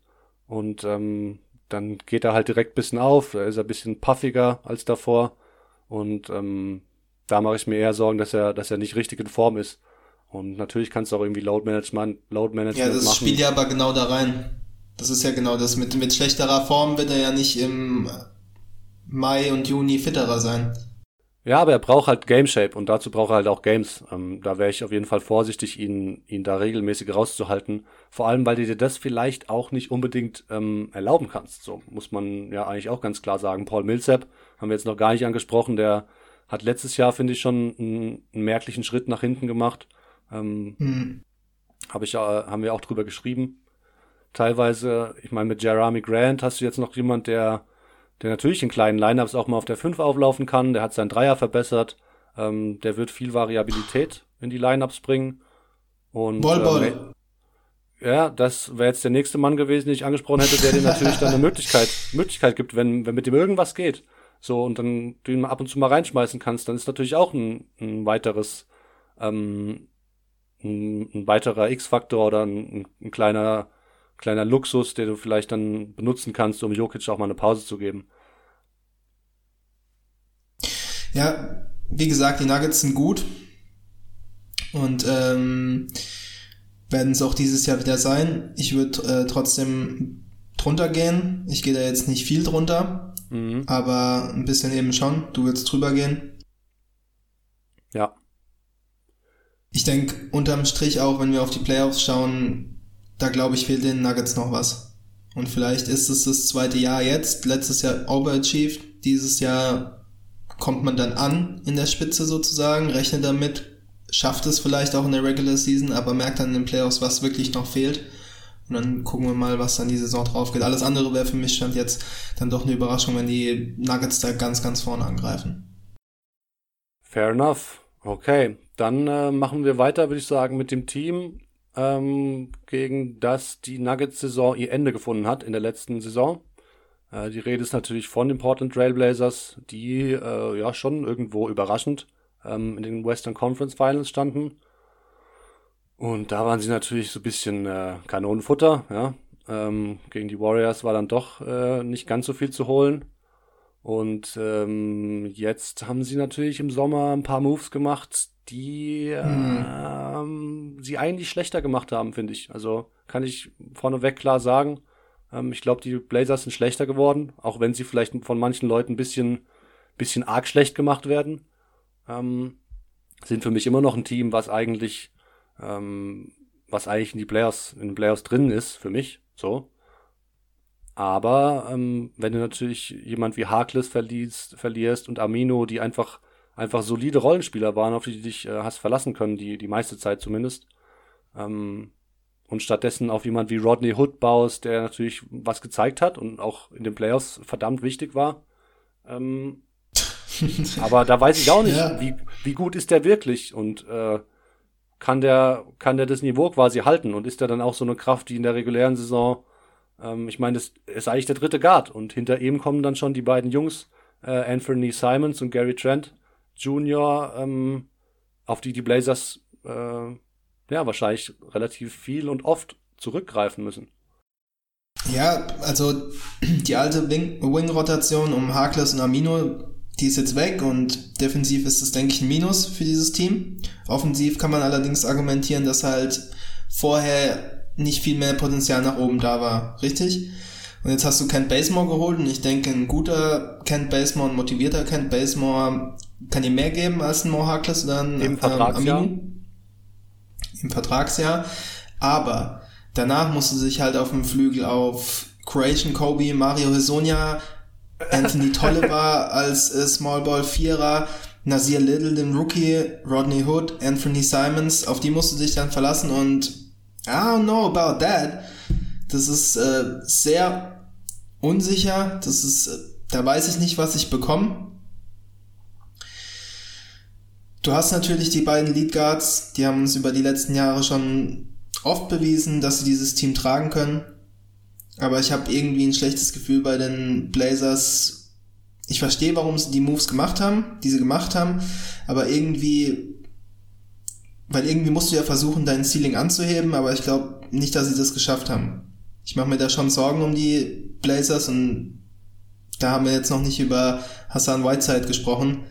und ähm, dann geht er halt direkt ein bisschen auf, da ist er ein bisschen puffiger als davor und ähm, da mache ich mir eher Sorgen, dass er, dass er nicht richtig in Form ist. Und natürlich kannst du auch irgendwie Load Management, Load Management Ja, das machen. spielt ja aber genau da rein. Das ist ja genau das. Mit, mit schlechterer Form wird er ja nicht im Mai und Juni fitterer sein. Ja, aber er braucht halt Game Shape und dazu braucht er halt auch Games. Ähm, da wäre ich auf jeden Fall vorsichtig, ihn, ihn da regelmäßig rauszuhalten. Vor allem, weil du dir das vielleicht auch nicht unbedingt ähm, erlauben kannst. So muss man ja eigentlich auch ganz klar sagen. Paul Millsap haben wir jetzt noch gar nicht angesprochen. Der hat letztes Jahr, finde ich, schon einen, einen, merklichen Schritt nach hinten gemacht. Ähm, mhm. Hab ich, äh, haben wir auch drüber geschrieben. Teilweise, ich meine, mit Jeremy Grant hast du jetzt noch jemand, der der natürlich in kleinen Lineups auch mal auf der 5 auflaufen kann. Der hat seinen Dreier verbessert. Ähm, der wird viel Variabilität in die Lineups bringen. Und, Ball, Ball. Äh, ja, das wäre jetzt der nächste Mann gewesen, den ich angesprochen hätte, der dir natürlich dann eine Möglichkeit, (laughs) Möglichkeit gibt, wenn, wenn mit dem irgendwas geht. So, und dann du ihn ab und zu mal reinschmeißen kannst, dann ist natürlich auch ein, ein weiteres, ähm, ein, ein weiterer X-Faktor oder ein, ein kleiner kleiner Luxus, den du vielleicht dann benutzen kannst, um Jokic auch mal eine Pause zu geben. Ja, wie gesagt, die Nuggets sind gut und ähm, werden es auch dieses Jahr wieder sein. Ich würde äh, trotzdem drunter gehen. Ich gehe da jetzt nicht viel drunter, mhm. aber ein bisschen eben schon. Du würdest drüber gehen. Ja. Ich denke, unterm Strich auch, wenn wir auf die Playoffs schauen, da glaube ich, fehlt den Nuggets noch was. Und vielleicht ist es das zweite Jahr jetzt, letztes Jahr overachieved, dieses Jahr kommt man dann an in der Spitze sozusagen, rechnet damit, schafft es vielleicht auch in der Regular Season, aber merkt dann in den Playoffs, was wirklich noch fehlt. Und dann gucken wir mal, was dann die Saison drauf geht. Alles andere wäre für mich stand jetzt dann doch eine Überraschung, wenn die Nuggets da ganz, ganz vorne angreifen. Fair enough. Okay, dann äh, machen wir weiter, würde ich sagen, mit dem Team, ähm, gegen das die Nuggets-Saison ihr Ende gefunden hat in der letzten Saison. Äh, die Rede ist natürlich von den Portland Trailblazers, die äh, ja schon irgendwo überraschend ähm, in den Western Conference Finals standen. Und da waren sie natürlich so ein bisschen äh, Kanonenfutter, ja. Ähm, gegen die Warriors war dann doch äh, nicht ganz so viel zu holen. Und ähm, jetzt haben sie natürlich im Sommer ein paar Moves gemacht, die ähm, sie eigentlich schlechter gemacht haben, finde ich. Also kann ich vorneweg klar sagen. Ähm, ich glaube, die Blazers sind schlechter geworden, auch wenn sie vielleicht von manchen Leuten ein bisschen, bisschen arg schlecht gemacht werden. Ähm, sind für mich immer noch ein Team, was eigentlich, ähm, was eigentlich in die Playoffs, in den Playoffs drin ist, für mich. So. Aber ähm, wenn du natürlich jemand wie Harkless verlierst, verlierst und Amino, die einfach einfach solide Rollenspieler waren, auf die du dich äh, hast verlassen können, die die meiste Zeit zumindest, ähm, und stattdessen auf jemand wie Rodney Hood baust, der natürlich was gezeigt hat und auch in den Playoffs verdammt wichtig war. Ähm, (laughs) aber da weiß ich auch nicht, Ja. wie, wie gut ist der wirklich und äh, kann der kann der das Niveau quasi halten und ist der dann auch so eine Kraft, die in der regulären Saison ähm, ich meine, das ist eigentlich der dritte Guard und hinter ihm kommen dann schon die beiden Jungs, äh, Anthony Simons und Gary Trent Jr., ähm, auf die die Blazers äh, ja wahrscheinlich relativ viel und oft zurückgreifen müssen. Ja, also die alte Wing- Wing-Rotation um Harkless und Amino, die ist jetzt weg und defensiv ist das, denke ich, ein Minus für dieses Team. Offensiv kann man allerdings argumentieren, dass halt vorher nicht viel mehr Potenzial nach oben da war, richtig? Und jetzt hast du Kent Basemore geholt und ich denke, ein guter Kent Basemore, ein motivierter Kent Basemore kann dir mehr geben als ein Mo Harkless oder ein Im Vertragsjahr. Amino. Im Vertragsjahr. Aber danach musst du sich halt auf dem Flügel auf Croatian Kobe, Mario Hesonja, Anthony (laughs) Tolliver als äh, Small Ball Vierer, Nasir Little, den Rookie, Rodney Hood, Anthony Simons, auf die musst du dich dann verlassen und I don't know about that. Das ist äh, sehr unsicher. Das ist, äh, da weiß ich nicht, was ich bekomme. Du hast natürlich die beiden Lead Guards, die haben uns über die letzten Jahre schon oft bewiesen, dass sie dieses Team tragen können. Aber ich habe irgendwie ein schlechtes Gefühl bei den Blazers. Ich verstehe, warum sie die Moves gemacht haben, die sie gemacht haben, aber irgendwie, weil irgendwie musst du ja versuchen, dein Ceiling anzuheben, aber ich glaube nicht, dass sie das geschafft haben. Ich mache mir da schon Sorgen um die Blazers und da haben wir jetzt noch nicht über Hassan Whiteside gesprochen.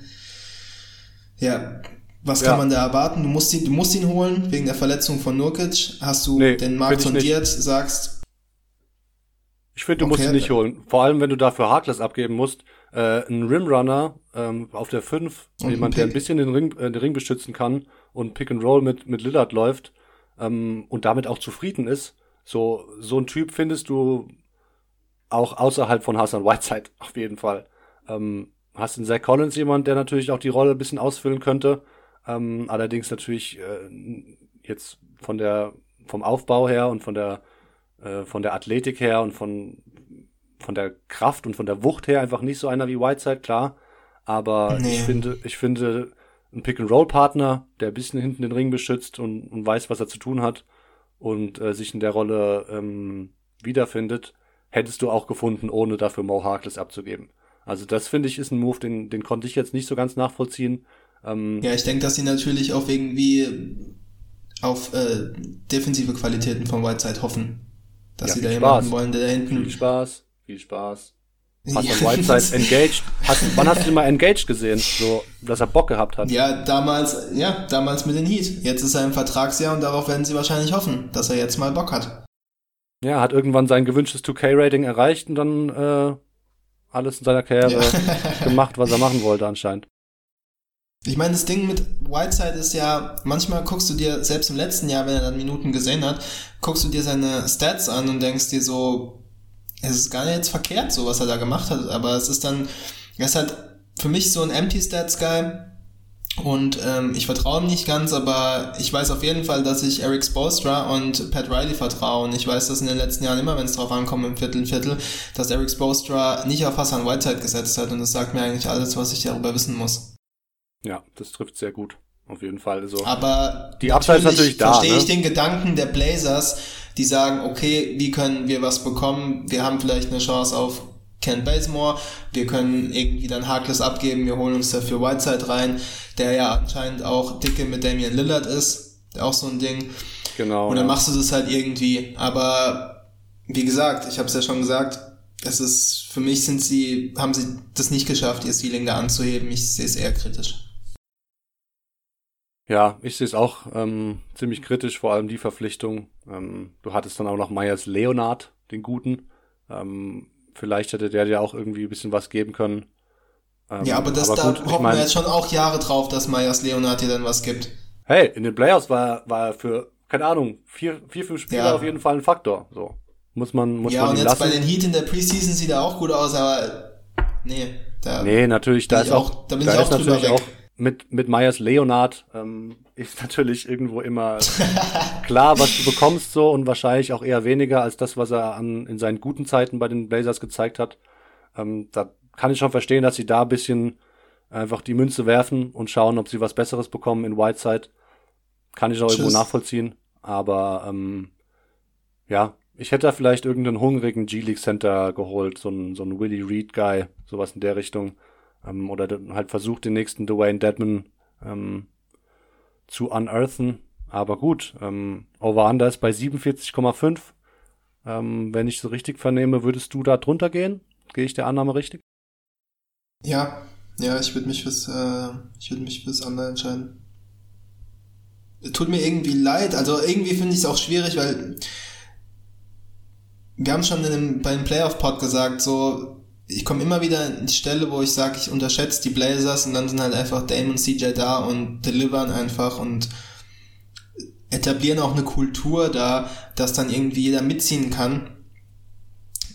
Ja, was Ja. kann man da erwarten? Du musst ihn, du musst ihn holen wegen der Verletzung von Nurkic. Hast du Nee, den Markt sondiert, sagst, Ich finde, du Okay, musst ihn nicht holen. Vor allem, wenn du dafür Harkless abgeben musst. Äh, ein Rimrunner ähm, auf der 5, Und jemand, ein der ein bisschen den Ring, äh, den Ring beschützen kann und Pick and Roll mit, mit Lillard läuft ähm, und damit auch zufrieden ist. So, so ein Typ findest du auch außerhalb von Hassan Whiteside (laughs) auf jeden Fall. Ähm, hast in Zach Collins jemand, der natürlich auch die Rolle ein bisschen ausfüllen könnte. Ähm, allerdings natürlich äh, jetzt von der vom Aufbau her und von der äh, von der Athletik her und von von der Kraft und von der Wucht her einfach nicht so einer wie Whiteside, klar. Aber Nee. ich finde, ich finde, ein Pick-and-Roll-Partner, der ein bisschen hinten den Ring beschützt und, und weiß, was er zu tun hat und äh, sich in der Rolle ähm, wiederfindet, hättest du auch gefunden, ohne dafür Mo Harkless abzugeben. Also das finde ich ist ein Move, den, den konnte ich jetzt nicht so ganz nachvollziehen. Ähm, Ja, ich denke, dass sie natürlich auf irgendwie auf äh, defensive Qualitäten von Whiteside hoffen. Dass Ja, sie da viel jemanden Spaß. wollen, der da Viel hinten. Spaß, viel Spaß. Hassan Ja, Whiteside (laughs) engaged. Hast, wann hast du ihn mal engaged gesehen? So, dass er Bock gehabt hat. Ja, damals, ja, damals mit den Heat. Jetzt ist er im Vertragsjahr und darauf werden sie wahrscheinlich hoffen, dass er jetzt mal Bock hat. Ja, hat irgendwann sein gewünschtes 2K-Rating erreicht und dann äh, alles in seiner Karriere Ja. (laughs) gemacht, was er machen wollte anscheinend. Ich meine, das Ding mit Whiteside ist ja, manchmal guckst du dir, selbst im letzten Jahr, wenn er dann Minuten gesehen hat, guckst du dir seine Stats an und denkst dir so, es ist gar nicht jetzt verkehrt, so was er da gemacht hat, aber es ist dann, er ist halt für mich so ein Empty-Stats-Guy und ähm, ich vertraue ihm nicht ganz, aber ich weiß auf jeden Fall, dass ich Eric Spoelstra und Pat Riley vertraue und ich weiß, dass in den letzten Jahren immer, wenn es drauf ankommt, im Viertel, Viertel, dass Eric Spoelstra nicht auf Hassan Whiteside gesetzt hat und das sagt mir eigentlich alles, was ich darüber wissen muss. Ja, das trifft sehr gut. Auf jeden Fall. Also, Aber Die Upside ist natürlich da, verstehe ich ne? den Gedanken der Blazers, die sagen, okay, wie können wir was bekommen? Wir haben vielleicht eine Chance auf Ken Bazemore, wir können irgendwie dann Harkless abgeben, wir holen uns dafür Whiteside rein, der ja anscheinend auch dicke mit Damian Lillard ist, auch so ein Ding. genau. Und dann machst du das halt irgendwie. Aber wie gesagt, ich habe es ja schon gesagt, es ist für mich sind sie haben sie das nicht geschafft, ihr Ceiling da anzuheben. Ich sehe es eher kritisch. Ja, ich sehe es auch ähm, ziemlich kritisch, vor allem die Verpflichtung. Ähm, du hattest dann auch noch Myers Leonard, den Guten. Ähm, vielleicht hätte der dir auch irgendwie ein bisschen was geben können. Ähm, ja, aber das aber gut, da hoffen wir jetzt schon auch Jahre drauf, dass Myers Leonard dir dann was gibt. Hey, in den Playoffs war, war er für, keine Ahnung, vier, vier fünf Spiele ja. auf jeden Fall ein Faktor. So. Muss man, muss ja, man und jetzt lassen. bei den Heat in der Preseason sieht er auch gut aus, aber nee. Da nee, natürlich, da ist auch, da bin da ich auch ist natürlich auch mit, mit Myers Leonard ähm, ist (laughs) natürlich irgendwo immer klar, was du bekommst so und wahrscheinlich auch eher weniger als das, was er an, in seinen guten Zeiten bei den Blazers gezeigt hat. Ähm, da kann ich schon verstehen, dass sie da ein bisschen einfach die Münze werfen und schauen, ob sie was Besseres bekommen in Whiteside. Kann ich auch Tschüss. irgendwo nachvollziehen. Aber ähm, ja, ich hätte da vielleicht irgendeinen hungrigen G-League Center geholt, so ein, so ein Willie Reed Guy, sowas in der Richtung. Ähm, oder halt versucht, den nächsten Dwayne Dedman ähm, zu unearthen. Aber gut, ähm, Over-Under ist bei 47,5. Ähm, wenn ich so richtig vernehme, würdest du da drunter gehen? Gehe ich der Annahme richtig? Ja, ja, ich würde mich fürs, äh, ich würde mich fürs Under entscheiden. Tut mir irgendwie leid, also irgendwie finde ich es auch schwierig, weil wir haben schon in dem, bei dem Playoff-Pod gesagt, so, ich komme immer wieder in die Stelle, wo ich sage, ich unterschätze die Blazers und dann sind halt einfach Dame und CJ da und delivern einfach und etablieren auch eine Kultur da, dass dann irgendwie jeder mitziehen kann.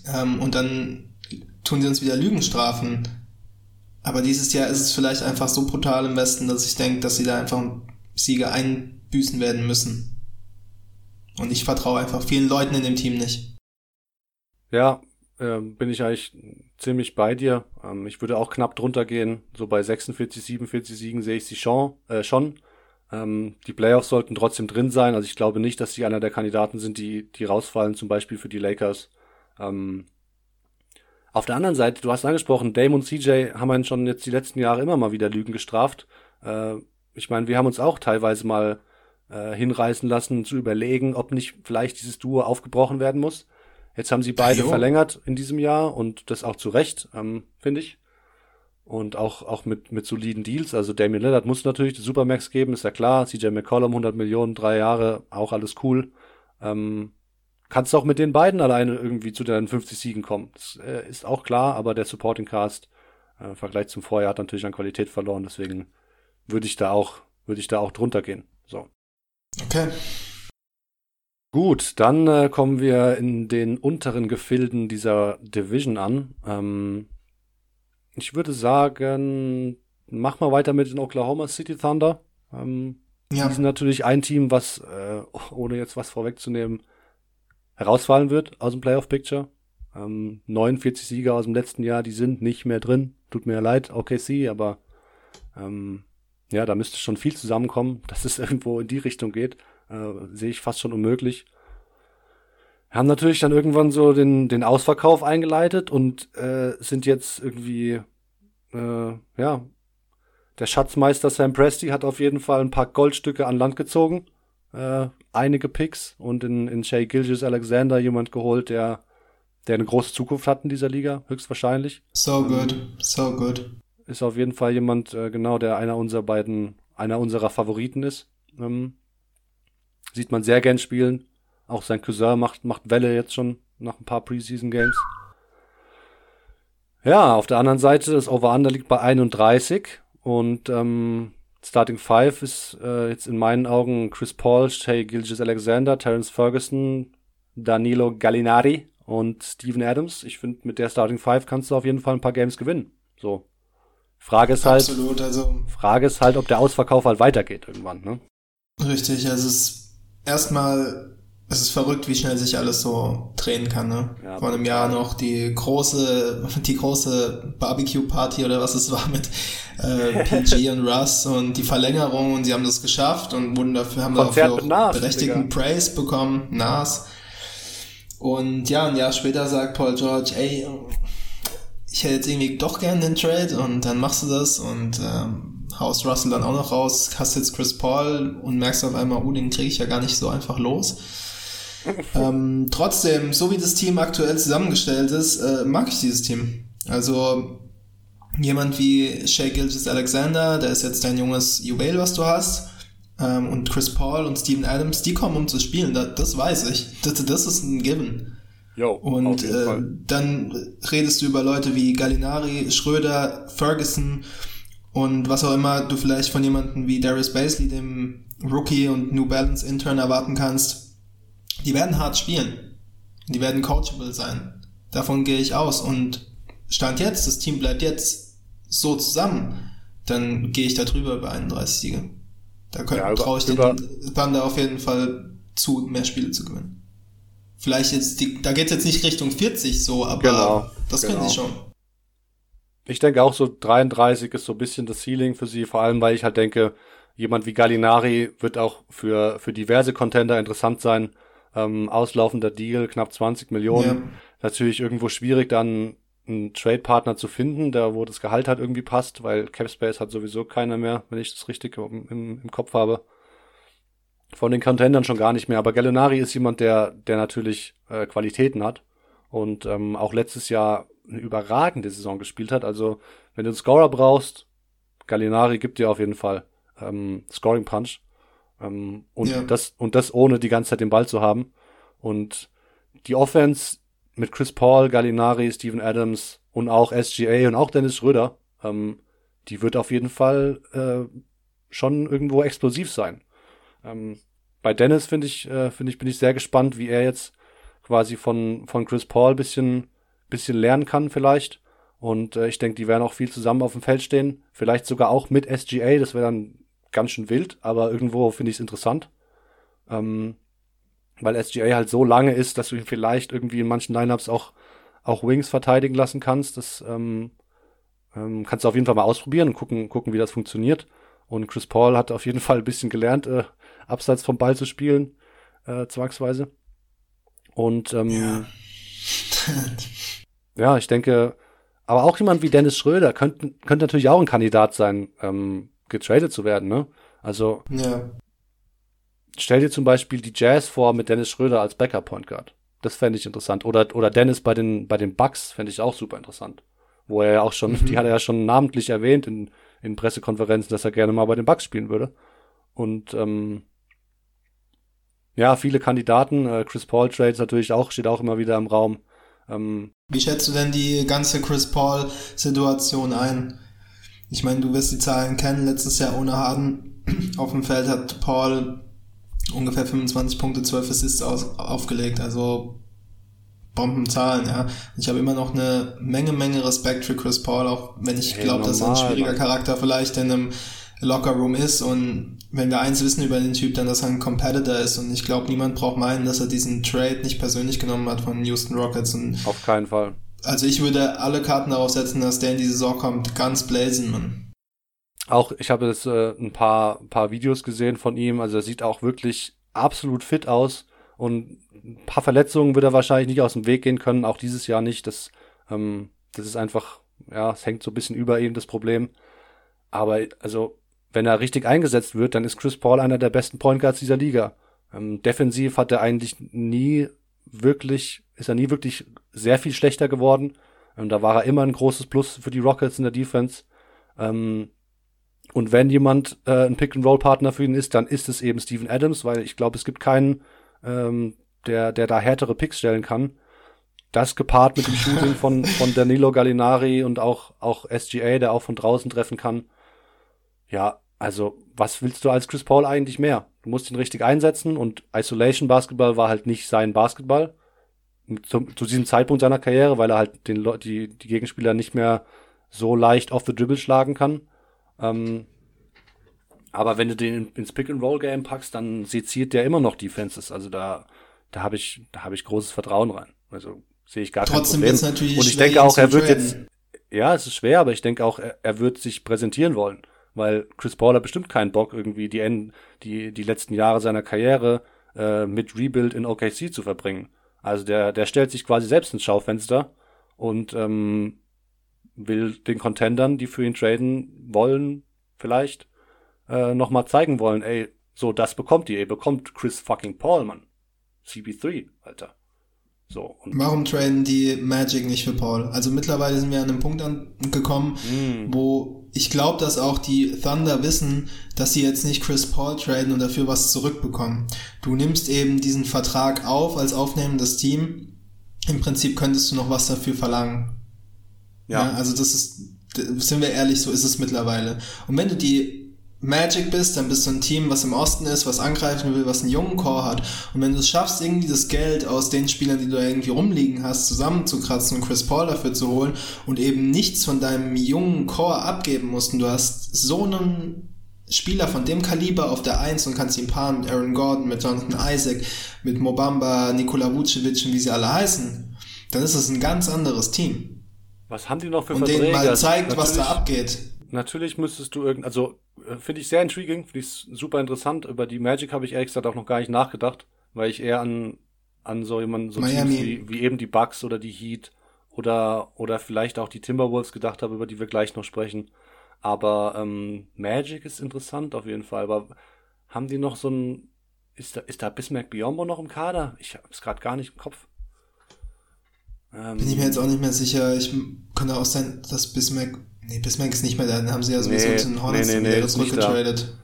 Ähm, und dann tun sie uns wieder Lügen strafen. Aber dieses Jahr ist es vielleicht einfach so brutal im Westen, dass ich denke, dass sie da einfach Siege einbüßen werden müssen. Und ich vertraue einfach vielen Leuten in dem Team nicht. Ja, äh, bin ich eigentlich ziemlich bei dir. Ähm, ich würde auch knapp drunter gehen. So bei 46, 47 Siegen sehe ich sie schon. Äh, schon. Ähm, die Playoffs sollten trotzdem drin sein. Also ich glaube nicht, dass sie einer der Kandidaten sind, die, die rausfallen, zum Beispiel für die Lakers. Ähm, auf der anderen Seite, du hast angesprochen, Dame und CJ haben einen schon jetzt die letzten Jahre immer mal wieder Lügen gestraft. Äh, ich meine, wir haben uns auch teilweise mal äh, hinreißen lassen, zu überlegen, ob nicht vielleicht dieses Duo aufgebrochen werden muss. Jetzt haben sie beide jo. verlängert in diesem Jahr und das auch zu Recht, ähm, finde ich. Und auch, auch mit, mit soliden Deals. Also Damian Lillard muss natürlich die Supermax geben, ist ja klar. CJ McCollum, 100 Millionen, drei Jahre, auch alles cool. Ähm, kannst auch mit den beiden alleine irgendwie zu deinen 50 Siegen kommen. Das äh, ist auch klar, aber der Supporting Cast äh, im Vergleich zum Vorjahr hat natürlich an Qualität verloren. Deswegen würde ich da auch, würde ich da auch drunter gehen. So. Okay. Gut, dann äh, kommen wir in den unteren Gefilden dieser Division an. Ähm, ich würde sagen, mach mal weiter mit den Oklahoma City Thunder. Ähm, ja. Die sind natürlich ein Team, was, äh, ohne jetzt was vorwegzunehmen, herausfallen wird aus dem Playoff Picture. Ähm, 49 Sieger aus dem letzten Jahr, die sind nicht mehr drin. Tut mir leid, OKC, aber ähm, ja, da müsste schon viel zusammenkommen, (laughs) dass es irgendwo in die Richtung geht. Äh, sehe ich fast schon unmöglich. Haben natürlich dann irgendwann so den, den Ausverkauf eingeleitet und äh, sind jetzt irgendwie, äh, ja, der Schatzmeister Sam Presti hat auf jeden Fall ein paar Goldstücke an Land gezogen, äh, einige Picks und in, in Shay Gilgis Alexander jemand geholt, der, der eine große Zukunft hat in dieser Liga, höchstwahrscheinlich. So good, so good. Ist auf jeden Fall jemand, äh, genau, der einer unserer beiden, einer unserer Favoriten ist. Ähm, Sieht man sehr gern spielen. Auch sein Cousin macht, macht Welle jetzt schon nach ein paar Preseason Games. Ja, auf der anderen Seite, das Over-Under liegt bei 31 und ähm, Starting Five ist äh, jetzt in meinen Augen Chris Paul, Shay Gilgis Alexander, Terence Ferguson, Danilo Gallinari und Steven Adams. Ich finde, mit der Starting Five kannst du auf jeden Fall ein paar Games gewinnen. So. Frage ist halt, Absolut, also Frage ist halt, ob der Ausverkauf halt weitergeht irgendwann, ne? Richtig, also es erstmal, es ist verrückt, wie schnell sich alles so drehen kann, ne? Ja, Vor einem Jahr noch die große, (laughs) die große Barbecue-Party oder was es war mit äh, (laughs) PG und Russ und die Verlängerung und sie haben das geschafft und wurden dafür, haben Konzert dafür auch Nas, berechtigten Digga. Praise bekommen, Nas. Und ja, ein Jahr später sagt Paul George, ey, ich hätte jetzt irgendwie doch gern den Trade und dann machst du das und ähm, haust Russell dann auch noch raus, hast jetzt Chris Paul und merkst auf einmal, oh, den kriege ich ja gar nicht so einfach los. (laughs) ähm, trotzdem, so wie das Team aktuell zusammengestellt ist, äh, mag ich dieses Team. Also jemand wie Shea Gilgis Alexander, der ist jetzt dein junges Juwel, was du hast. Ähm, und Chris Paul und Steven Adams, die kommen, um zu spielen. Das, das weiß ich. Das, das ist ein Given. Jo, und äh, dann redest du über Leute wie Gallinari, Schröder, Ferguson und was auch immer du vielleicht von jemandem wie Darius Basley, dem Rookie und New Balance Intern erwarten kannst. Die werden hart spielen. Die werden coachable sein. Davon gehe ich aus. Und Stand jetzt, das Team bleibt jetzt so zusammen, dann gehe ich da drüber über 31 Siege. Da ja, traue ich den Thunder auf jeden Fall zu, mehr Spiele zu gewinnen. Vielleicht jetzt, die, da geht's jetzt nicht Richtung 40 so, aber genau, das genau. können sie schon. Ich denke auch so 33 ist so ein bisschen das Ceiling für sie, vor allem weil ich halt denke, jemand wie Gallinari wird auch für, für diverse Contender interessant sein. Ähm, auslaufender Deal, knapp 20 Millionen. Ja. Natürlich irgendwo schwierig, dann einen Trade-Partner zu finden, der, wo das Gehalt halt irgendwie passt, weil Capspace hat sowieso keiner mehr, wenn ich das richtig im, im, im Kopf habe. Von den Contendern schon gar nicht mehr. Aber Gallinari ist jemand, der, der natürlich äh, Qualitäten hat und ähm, auch letztes Jahr eine überragende Saison gespielt hat. Also, wenn du einen Scorer brauchst, Gallinari gibt dir auf jeden Fall ähm, Scoring Punch. Ähm, und, ja. das, und das ohne die ganze Zeit den Ball zu haben. Und die Offense mit Chris Paul, Gallinari, Steven Adams und auch SGA und auch Dennis Schröder, ähm, die wird auf jeden Fall äh, schon irgendwo explosiv sein. Ähm, bei Dennis finde ich, äh, finde ich, bin ich sehr gespannt, wie er jetzt quasi von, von Chris Paul bisschen, bisschen lernen kann vielleicht. Und äh, ich denke, die werden auch viel zusammen auf dem Feld stehen. Vielleicht sogar auch mit SGA. Das wäre dann ganz schön wild, aber irgendwo finde ich es interessant. Ähm, weil SGA halt so lange ist, dass du ihn vielleicht irgendwie in manchen Lineups auch, auch Wings verteidigen lassen kannst. Das ähm, ähm, kannst du auf jeden Fall mal ausprobieren und gucken, gucken, wie das funktioniert. Und Chris Paul hat auf jeden Fall ein bisschen gelernt, äh, abseits vom Ball zu spielen, äh, zwangsweise. Und ähm, ja. (laughs) (laughs) ja, ich denke, aber auch jemand wie Dennis Schröder könnte, könnte natürlich auch ein Kandidat sein, ähm, getradet zu werden, ne? Also ja. stell dir zum Beispiel die Jazz vor mit Dennis Schröder als Backup Point Guard. Das fände ich interessant. Oder, oder Dennis bei den, bei den Bucks fände ich auch super interessant. Wo er ja auch schon, mhm. die hat er ja schon namentlich erwähnt in, in Pressekonferenzen, dass er gerne mal bei den Bucks spielen würde. Und ähm, ja, viele Kandidaten. Äh, Chris Paul Trades natürlich auch, steht auch immer wieder im Raum. Ähm, Wie schätzt du denn die ganze Chris Paul-Situation ein? Ich meine, du wirst die Zahlen kennen. Letztes Jahr ohne Harden (clears throat) auf dem Feld hat Paul ungefähr 25 Punkte, 12 Assists aus, aufgelegt. Also Bombenzahlen, ja. Ich habe immer noch eine Menge, Menge Respekt für Chris Paul, auch wenn ich hey, glaube, dass er ein schwieriger Mann. Charakter vielleicht in einem Lockerroom ist und wenn wir eins wissen über den Typ, dann, dass er ein Competitor ist und ich glaube, niemand braucht meinen, dass er diesen Trade nicht persönlich genommen hat von Houston Rockets und auf keinen Fall. Also ich würde alle Karten darauf setzen, dass der in die Saison kommt, ganz blazen, man. Auch, ich habe jetzt äh, ein paar, paar Videos gesehen von ihm, also er sieht auch wirklich absolut fit aus und ein paar Verletzungen wird er wahrscheinlich nicht aus dem Weg gehen können, auch dieses Jahr nicht. Das, ähm, das ist einfach, ja, es hängt so ein bisschen über ihm, das Problem. Aber also, wenn er richtig eingesetzt wird, dann ist Chris Paul einer der besten Point Guards dieser Liga. Ähm, defensiv hat er eigentlich nie wirklich, ist er nie wirklich sehr viel schlechter geworden. Ähm, da war er immer ein großes Plus für die Rockets in der Defense. Ähm, und wenn jemand äh, ein Pick-and-Roll-Partner für ihn ist, dann ist es eben Steven Adams, weil ich glaube, es gibt keinen, ähm, der, der da härtere Picks stellen kann. Das gepaart mit dem (laughs) Shooting von, von Danilo Gallinari und auch, auch SGA, der auch von draußen treffen kann. Ja, also, was willst du als Chris Paul eigentlich mehr? Du musst ihn richtig einsetzen und Isolation Basketball war halt nicht sein Basketball. Zu, zu diesem Zeitpunkt seiner Karriere, weil er halt den die, die Gegenspieler nicht mehr so leicht auf the Dribble schlagen kann. Ähm, aber wenn du den ins Pick-and-Roll-Game packst, dann seziert der immer noch Defenses. Also da, da habe ich, da habe ich großes Vertrauen rein. Also sehe ich gar Trotzdem kein Problem. Natürlich Und ich denke auch, er wird jetzt, ja, es ist schwer, aber ich denke auch, er, er wird sich präsentieren wollen. Weil Chris Paul hat bestimmt keinen Bock, irgendwie die, die, die letzten Jahre seiner Karriere äh, mit Rebuild in OKC zu verbringen. Also der, der stellt sich quasi selbst ins Schaufenster und ähm, will den Contendern, die für ihn traden wollen, vielleicht äh, nochmal zeigen wollen, ey, so, das bekommt ihr. Ihr bekommt Chris fucking Paul, Mann. CB3, Alter. So. Warum traden die Magic nicht für Paul? Also mittlerweile sind wir an einem Punkt angekommen, Mm. wo ich glaube, dass auch die Thunder wissen, dass sie jetzt nicht Chris Paul traden und dafür was zurückbekommen. Du nimmst eben diesen Vertrag auf als aufnehmendes Team. Im Prinzip könntest du noch was dafür verlangen. Ja. ja, also das ist, sind wir ehrlich, so ist es mittlerweile. Und wenn du die Magic bist, dann bist du ein Team, was im Osten ist, was angreifen will, was einen jungen Core hat. Und wenn du es schaffst, irgendwie das Geld aus den Spielern, die du da irgendwie rumliegen hast, zusammenzukratzen und Chris Paul dafür zu holen und eben nichts von deinem jungen Core abgeben musst, und du hast so einen Spieler von dem Kaliber auf der Eins und kannst ihn paaren mit Aaron Gordon, mit Jonathan Isaac, mit Mobamba, Nikola Vucevic und wie sie alle heißen, dann ist es ein ganz anderes Team. was haben die noch für Und Verträge? denen mal zeigt, was da Natürlich- abgeht. Natürlich müsstest du irgend, also finde ich sehr intriguing, finde ich super interessant. Über die Magic habe ich ehrlich gesagt auch noch gar nicht nachgedacht, weil ich eher an, an so jemanden, so Miami. Teams wie, wie eben die Bucks oder die Heat oder, oder vielleicht auch die Timberwolves gedacht habe, über die wir gleich noch sprechen. Aber ähm, Magic ist interessant auf jeden Fall. Aber haben die noch so ein, ist da, ist da Bismack Biombo noch im Kader? Ich habe es gerade gar nicht im Kopf. Ähm, Bin ich mir jetzt auch nicht mehr sicher. Ich könnte auch sein, dass Bismack. Nee, Bismack ist nicht mehr da. Den haben sie ja sowieso Nee, zu den Hornets nee, nee, nee, zurückgetradet.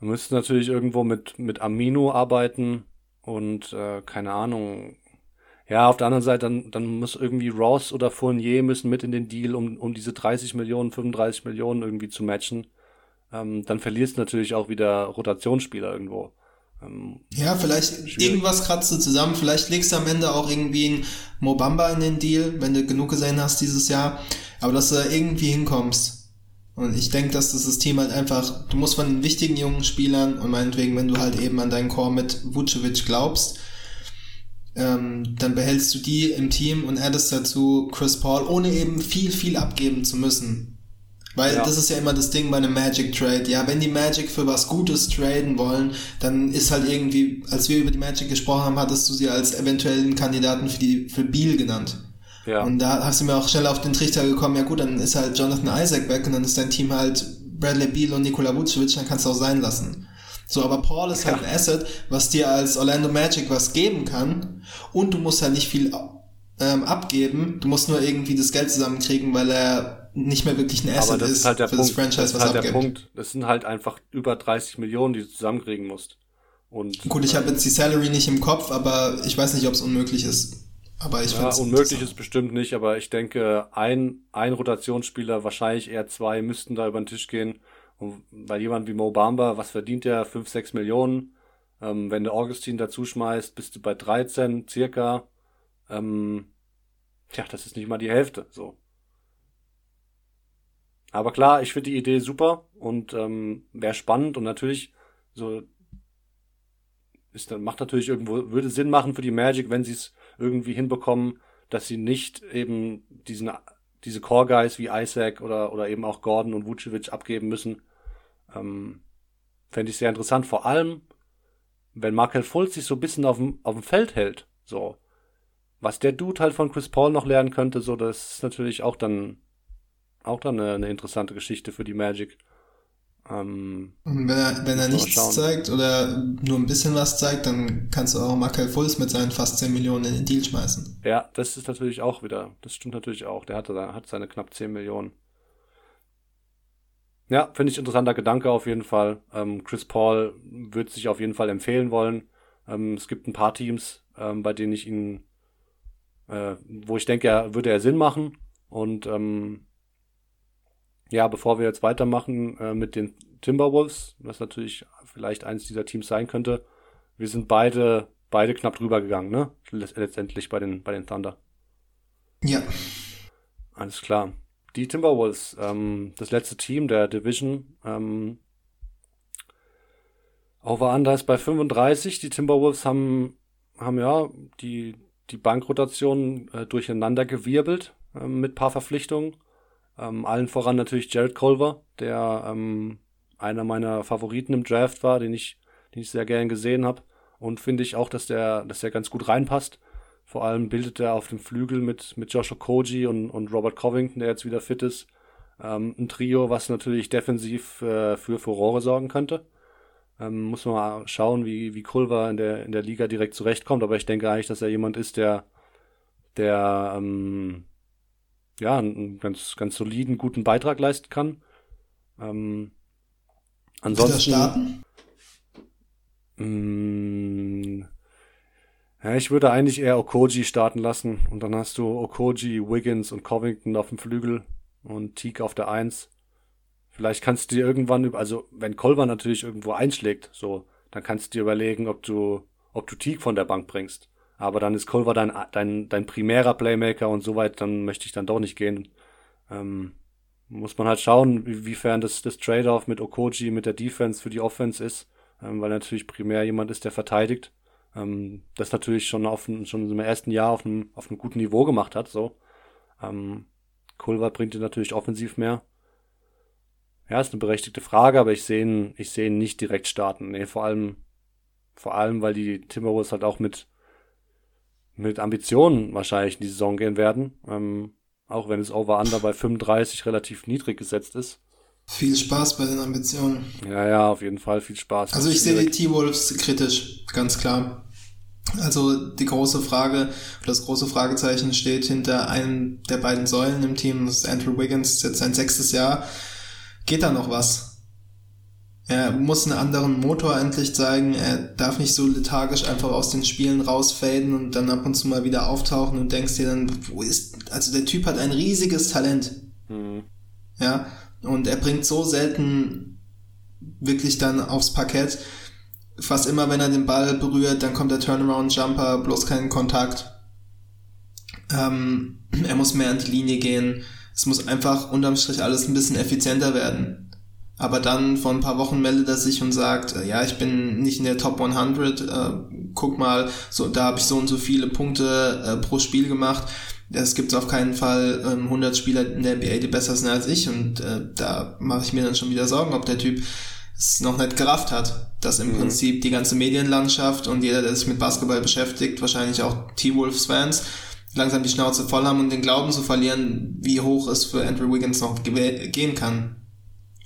Wir müssten natürlich irgendwo mit, mit Amino arbeiten und äh, keine Ahnung. Ja, auf der anderen Seite, dann, dann muss irgendwie Ross oder Fournier müssen mit in den Deal, um, um diese 30 Millionen, 35 Millionen irgendwie zu matchen. Ähm, dann verlierst du natürlich auch wieder Rotationsspieler irgendwo. Ähm, Ja, vielleicht Schwierig. irgendwas kratzt du zusammen. Vielleicht legst du am Ende auch irgendwie einen Mobamba in den Deal, wenn du genug gesehen hast dieses Jahr. Aber dass du da irgendwie hinkommst. Und ich denke, dass das System halt einfach, du musst von den wichtigen jungen Spielern und meinetwegen, wenn du halt eben an deinen Core mit Vucevic glaubst, ähm, dann behältst du die im Team und addest dazu Chris Paul, ohne eben viel, viel abgeben zu müssen. Weil Ja. das ist ja immer das Ding bei einem Magic Trade. Ja, wenn die Magic für was Gutes traden wollen, dann ist halt irgendwie, als wir über die Magic gesprochen haben, hattest du sie als eventuellen Kandidaten für die, für Beal genannt. Ja, Und da hast du mir auch schnell auf den Trichter gekommen, ja gut, dann ist halt Jonathan Isaac weg und dann ist dein Team halt Bradley Beal und Nikola Vucevic, dann kannst du auch sein lassen. So, aber Paul ist halt Ja. ein Asset, was dir als Orlando Magic was geben kann und du musst halt nicht viel ähm, abgeben, du musst nur irgendwie das Geld zusammenkriegen, weil er nicht mehr wirklich ein aber Asset das ist halt der für Punkt. das Franchise, das ist was halt der abgibt. Punkt. Das sind halt einfach über 30 Millionen, die du zusammenkriegen musst. Und Gut, ich habe jetzt die Salary nicht im Kopf, aber ich weiß nicht, ob es unmöglich ist. Aber ich Ja, unmöglich ist bestimmt nicht, aber ich denke, ein, ein Rotationsspieler, wahrscheinlich eher zwei, müssten da über den Tisch gehen. Und weil jemand wie Mo Bamba, was verdient der? 5, 6 Millionen. Ähm, wenn du Augustin dazu schmeißt, bist du bei 13 circa. Ähm, tja, das ist nicht mal die Hälfte. So. Aber klar, ich finde die Idee super und ähm, wäre spannend und natürlich so ist dann macht natürlich irgendwo würde Sinn machen für die Magic, wenn sie es irgendwie hinbekommen, dass sie nicht eben diesen diese Core Guys wie Isaac oder oder eben auch Gordon und Vucevic abgeben müssen. Ähm, Fände ich sehr interessant, vor allem wenn Markel Fultz sich so ein bisschen auf dem Feld hält, so was der Dude halt von Chris Paul noch lernen könnte, so das ist natürlich auch dann auch dann eine, eine interessante Geschichte für die Magic. Ähm, Und wenn er, wenn er nichts schauen. zeigt oder nur ein bisschen was zeigt, dann kannst du auch Markel Fultz mit seinen fast 10 Millionen in den Deal schmeißen. Ja, das ist natürlich auch wieder, das stimmt natürlich auch. Der hatte, hat seine knapp 10 Millionen. Ja, finde ich interessanter Gedanke auf jeden Fall. Ähm, Chris Paul wird sich auf jeden Fall empfehlen wollen. Ähm, es gibt ein paar Teams, ähm, bei denen ich ihn, äh, wo ich denke, er würde er Sinn machen. Und ähm, ja, bevor wir jetzt weitermachen äh, mit den Timberwolves, was natürlich vielleicht eins dieser Teams sein könnte, wir sind beide, beide knapp drüber gegangen, ne? Letz- Letztendlich bei den, bei den Thunder. Ja, Alles klar. Die Timberwolves, ähm, das letzte Team der Division, ähm, Over-Under ist bei 35. Die Timberwolves haben, haben ja die, die Bankrotation äh, durcheinander gewirbelt ähm, mit paar Verpflichtungen. Ähm, allen voran natürlich Jared Culver, der ähm, einer meiner Favoriten im Draft war, den ich, den ich sehr gern gesehen habe. Und finde ich auch, dass der, dass der ganz gut reinpasst. Vor allem bildet er auf dem Flügel mit, mit Joshua Koji und, und Robert Covington, der jetzt wieder fit ist, ähm, ein Trio, was natürlich defensiv äh, für Furore sorgen könnte. Ähm, muss man mal schauen, wie, wie Culver in der, in der Liga direkt zurechtkommt. Aber ich denke eigentlich, dass er jemand ist, der, der ähm, ja, einen ganz, ganz soliden, guten Beitrag leisten kann. Ähm, ansonsten. starten? Mh, mm, ja, ich würde eigentlich eher Okoji starten lassen und dann hast du Okoji, Wiggins und Covington auf dem Flügel und Teague auf der Eins. Vielleicht kannst du dir irgendwann, also wenn Kolber natürlich irgendwo einschlägt, so, dann kannst du dir überlegen, ob du, ob du Teague von der Bank bringst. Aber dann ist Culver dein, dein, dein primärer Playmaker und so weit, dann möchte ich dann doch nicht gehen. Ähm, muss man halt schauen, wiefern das, das Trade-off mit Okoji, mit der Defense für die Offense ist, ähm, weil natürlich primär jemand ist, der verteidigt. Ähm, das natürlich schon auf schon im ersten Jahr auf einem, auf einem guten Niveau gemacht hat, so. Ähm, Culver bringt dir natürlich offensiv mehr. Ja, ist eine berechtigte Frage, aber ich sehe ihn, ich sehe ihn nicht direkt starten. Nee, vor allem, vor allem, weil die Timberwolves halt auch mit, mit Ambitionen wahrscheinlich in die Saison gehen werden. Ähm, auch wenn es Over-Under bei 35 relativ niedrig gesetzt ist. Viel Spaß bei den Ambitionen. Ja, ja, auf jeden Fall viel Spaß. Also ich sehe die T-Wolves kritisch, ganz klar. Also die große Frage, das große Fragezeichen steht hinter einem der beiden Säulen im Team, das ist Andrew Wiggins, jetzt sein sechstes Jahr. Geht da noch was? Er muss einen anderen Motor endlich zeigen. Er darf nicht so lethargisch einfach aus den Spielen rausfaden und dann ab und zu mal wieder auftauchen und denkst dir dann, wo ist, also der Typ hat ein riesiges Talent. Mhm. Ja, und er bringt so selten wirklich dann aufs Parkett. Fast immer, wenn er den Ball berührt, dann kommt der Turnaround-Jumper, bloß keinen Kontakt. Ähm, er muss mehr an die Linie gehen. Es muss einfach unterm Strich alles ein bisschen effizienter werden. Aber dann vor ein paar Wochen meldet er sich und sagt, äh, ja, ich bin nicht in der Top 100, äh, guck mal, so da habe ich so und so viele Punkte äh, pro Spiel gemacht. Es gibt auf keinen Fall ähm, 100 Spieler in der NBA, die besser sind als ich und äh, da mache ich mir dann schon wieder Sorgen, ob der Typ es noch nicht gerafft hat, dass im mhm. Prinzip die ganze Medienlandschaft und jeder, der sich mit Basketball beschäftigt, wahrscheinlich auch T-Wolves-Fans, langsam die Schnauze voll haben und den Glauben zu verlieren, wie hoch es für Andrew Wiggins noch gehen kann.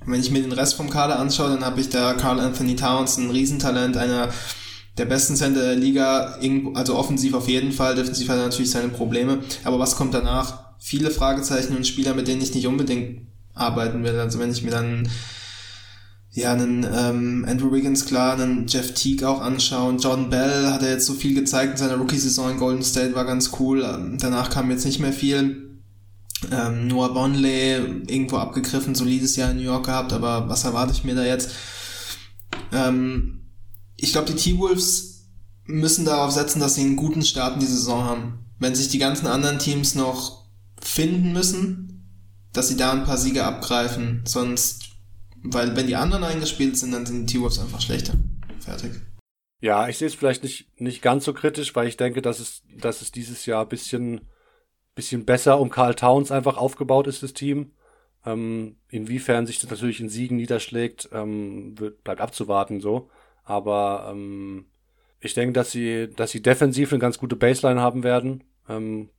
Wenn ich mir den Rest vom Kader anschaue, dann habe ich da Carl Anthony Towns, ein Riesentalent, einer der besten Center der Liga, also offensiv auf jeden Fall, defensiv hat er natürlich seine Probleme. Aber was kommt danach? Viele Fragezeichen und Spieler, mit denen ich nicht unbedingt arbeiten will. Also wenn ich mir dann ja, einen ähm, Andrew Wiggins klar, einen Jeff Teague auch anschauen. Jordan Bell hat er jetzt so viel gezeigt in seiner Rookie-Saison in Golden State, war ganz cool. Ähm, danach kam jetzt nicht mehr viel. Ähm, Noah Bonley irgendwo abgegriffen, solides Jahr in New York gehabt, aber was erwarte ich mir da jetzt? Ähm, ich glaube, die T-Wolves müssen darauf setzen, dass sie einen guten Start in die Saison haben. Wenn sich die ganzen anderen Teams noch finden müssen, dass sie da ein paar Siege abgreifen, sonst weil wenn die anderen eingespielt sind, dann sind die T-Wolves einfach schlechter. Fertig. Ja, ich sehe es vielleicht nicht, nicht ganz so kritisch, weil ich denke, dass es, dass es dieses Jahr ein bisschen, bisschen besser um Carl Towns einfach aufgebaut ist, das Team. Ähm, inwiefern sich das natürlich in Siegen niederschlägt, ähm, wird, bleibt abzuwarten so. Aber ähm, ich denke, dass sie, dass sie defensiv eine ganz gute Baseline haben werden. Ähm,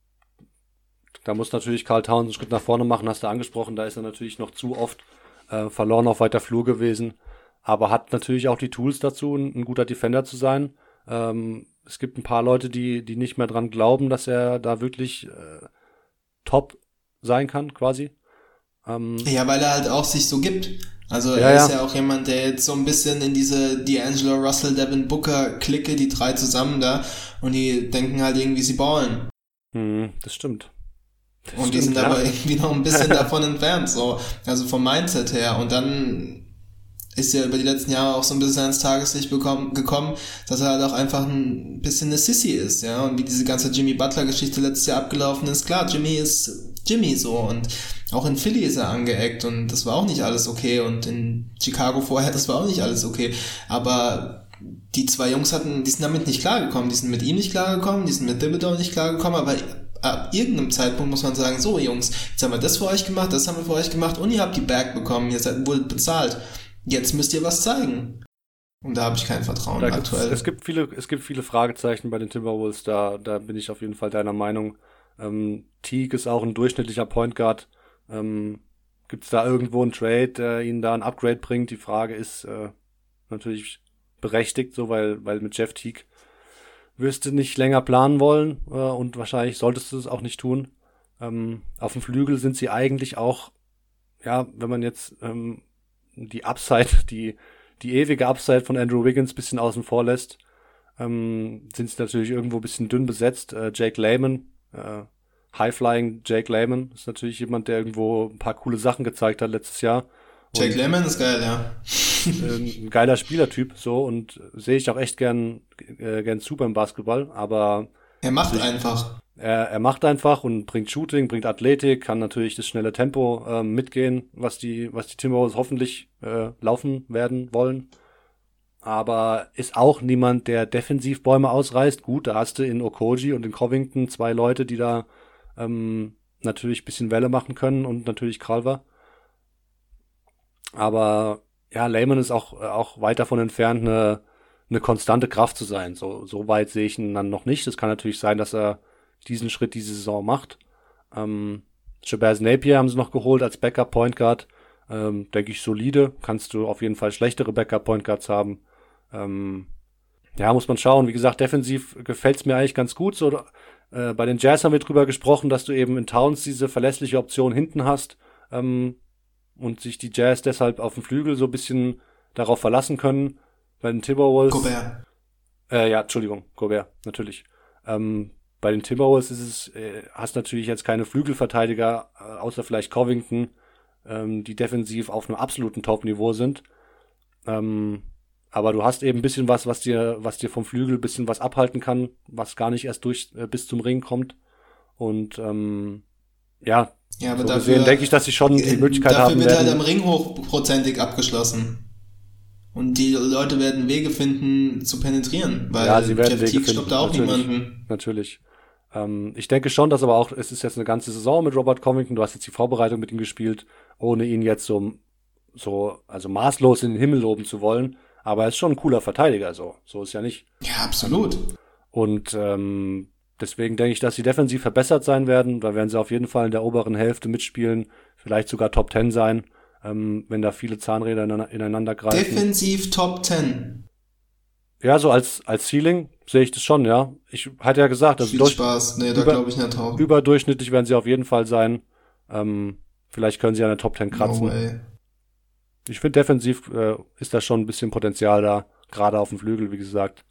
da muss natürlich Carl Towns einen Schritt nach vorne machen, hast du angesprochen. Da ist er natürlich noch zu oft äh, verloren auf weiter Flur gewesen, aber hat natürlich auch die Tools dazu, ein, ein guter Defender zu sein. Ähm, es gibt ein paar Leute, die, die nicht mehr dran glauben, dass er da wirklich äh, top sein kann, quasi. Ähm, ja, weil er halt auch sich so gibt. Also er ja, ist ja. auch jemand, der jetzt so ein bisschen in diese D'Angelo Russell, Devin Booker Clique, die drei zusammen da, und die denken halt irgendwie, sie ballen. Hm, das stimmt und die sind ja. aber (laughs) irgendwie noch ein bisschen (laughs) davon entfernt, so. Also vom Mindset her. Und dann ist ja über die letzten Jahre auch so ein bisschen ans Tageslicht bekommen, gekommen, dass er halt auch einfach ein bisschen eine Sissy ist, ja. Und wie diese ganze Jimmy Butler-Geschichte letztes Jahr abgelaufen ist, klar, Jimmy ist Jimmy so und auch in Philly ist er angeeckt und das war auch nicht alles okay und in Chicago vorher, das war auch nicht alles okay. Aber die zwei Jungs hatten, die sind damit nicht klargekommen, die sind mit ihm nicht klargekommen, die sind mit Thibodeau nicht klargekommen, aber ab irgendeinem Zeitpunkt muss man sagen, so Jungs, jetzt haben wir das für euch gemacht, das haben wir für euch gemacht und ihr habt die Berg bekommen, ihr seid wohl bezahlt. Jetzt müsst ihr was zeigen. Und da habe ich kein Vertrauen aktuell. Es gibt viele, es gibt viele Fragezeichen bei den Timberwolves, da, da bin ich auf jeden Fall deiner Meinung. Ähm, Teague ist auch ein durchschnittlicher Point Guard. Ähm, gibt es da irgendwo einen Trade, der ihnen da ein Upgrade bringt? Die Frage ist, äh, natürlich berechtigt, so weil, weil mit Jeff Teague wirst du nicht länger planen wollen äh, und wahrscheinlich solltest du es auch nicht tun. Ähm, auf dem Flügel sind sie eigentlich auch, ja, wenn man jetzt ähm, die Upside, (laughs) die, die ewige Upside von Andrew Wiggins bisschen außen vor lässt, ähm, sind sie natürlich irgendwo ein bisschen dünn besetzt. Äh, Jake Lehman, äh, High-Flying Jake Lehman ist natürlich jemand, der irgendwo ein paar coole Sachen gezeigt hat letztes Jahr. Jake Lehman ist geil, ja. (laughs) Äh, ein geiler Spielertyp, so, und sehe ich auch echt gern, äh, gern zu beim Basketball, aber er macht einfach. Er, er macht einfach und bringt Shooting, bringt Athletik, kann natürlich das schnelle Tempo äh, mitgehen, was die, was die Timberwolves hoffentlich äh, laufen werden wollen. Aber ist auch niemand, der defensiv Bäume ausreißt. Gut, da hast du in Okoji und in Covington zwei Leute, die da ähm, natürlich bisschen Welle machen können und natürlich Calver. Aber ja, Lehman ist auch, auch weit davon entfernt, eine, eine konstante Kraft zu sein. So, so weit sehe ich ihn dann noch nicht. Es kann natürlich sein, dass er diesen Schritt diese Saison macht. Ähm, Shabazz Napier haben sie noch geholt als Backup Point Guard. Ähm, denke ich solide. Kannst du auf jeden Fall schlechtere Backup Point Guards haben. Ähm, ja, muss man schauen. Wie gesagt, defensiv gefällt's mir eigentlich ganz gut. So, äh, bei den Jazz haben wir drüber gesprochen, dass du eben in Towns diese verlässliche Option hinten hast. Ähm, und sich die Jazz deshalb auf dem Flügel so ein bisschen darauf verlassen können. Bei den Timberwolves. Gobert. Äh, ja, Entschuldigung, Gobert, natürlich. Ähm, bei den Timberwolves ist es, äh, hast natürlich jetzt keine Flügelverteidiger, äh, außer vielleicht Covington, ähm, die defensiv auf einem absoluten Top-Niveau sind. Ähm, aber du hast eben ein bisschen was, was dir, was dir vom Flügel ein bisschen was abhalten kann, was gar nicht erst durch äh, bis zum Ring kommt. Und ähm, ja, ja, aber so dafür, gesehen denke ich, dass sie schon die Möglichkeit dafür haben wird werden. halt am Ring hochprozentig abgeschlossen. Und die Leute werden Wege finden zu penetrieren, weil ja, sie werden Jeff Teague stoppt da auch natürlich. niemanden. Natürlich. Ähm, ich denke schon, dass aber auch, es ist jetzt eine ganze Saison mit Robert Covington, du hast jetzt die Vorbereitung mit ihm gespielt, ohne ihn jetzt so, so, also maßlos in den Himmel loben zu wollen. Aber er ist schon ein cooler Verteidiger, so. So ist ja nicht. Ja, absolut. Und ähm, deswegen denke ich, dass sie defensiv verbessert sein werden. Da werden sie auf jeden Fall in der oberen Hälfte mitspielen, vielleicht sogar Top 10 sein, ähm, wenn da viele Zahnräder ineinander, greifen. Defensiv Top 10. Ja, so als, als Ceiling sehe ich das schon, ja. Ich hatte ja gesagt, also Viel durch, Spaß. Nee, da über- glaube ich nicht drauf. überdurchschnittlich werden sie auf jeden Fall sein. Ähm, vielleicht können sie an der Top 10 No kratzen. way. ich finde, defensiv äh, ist da schon ein bisschen Potenzial da, gerade auf dem Flügel, wie gesagt.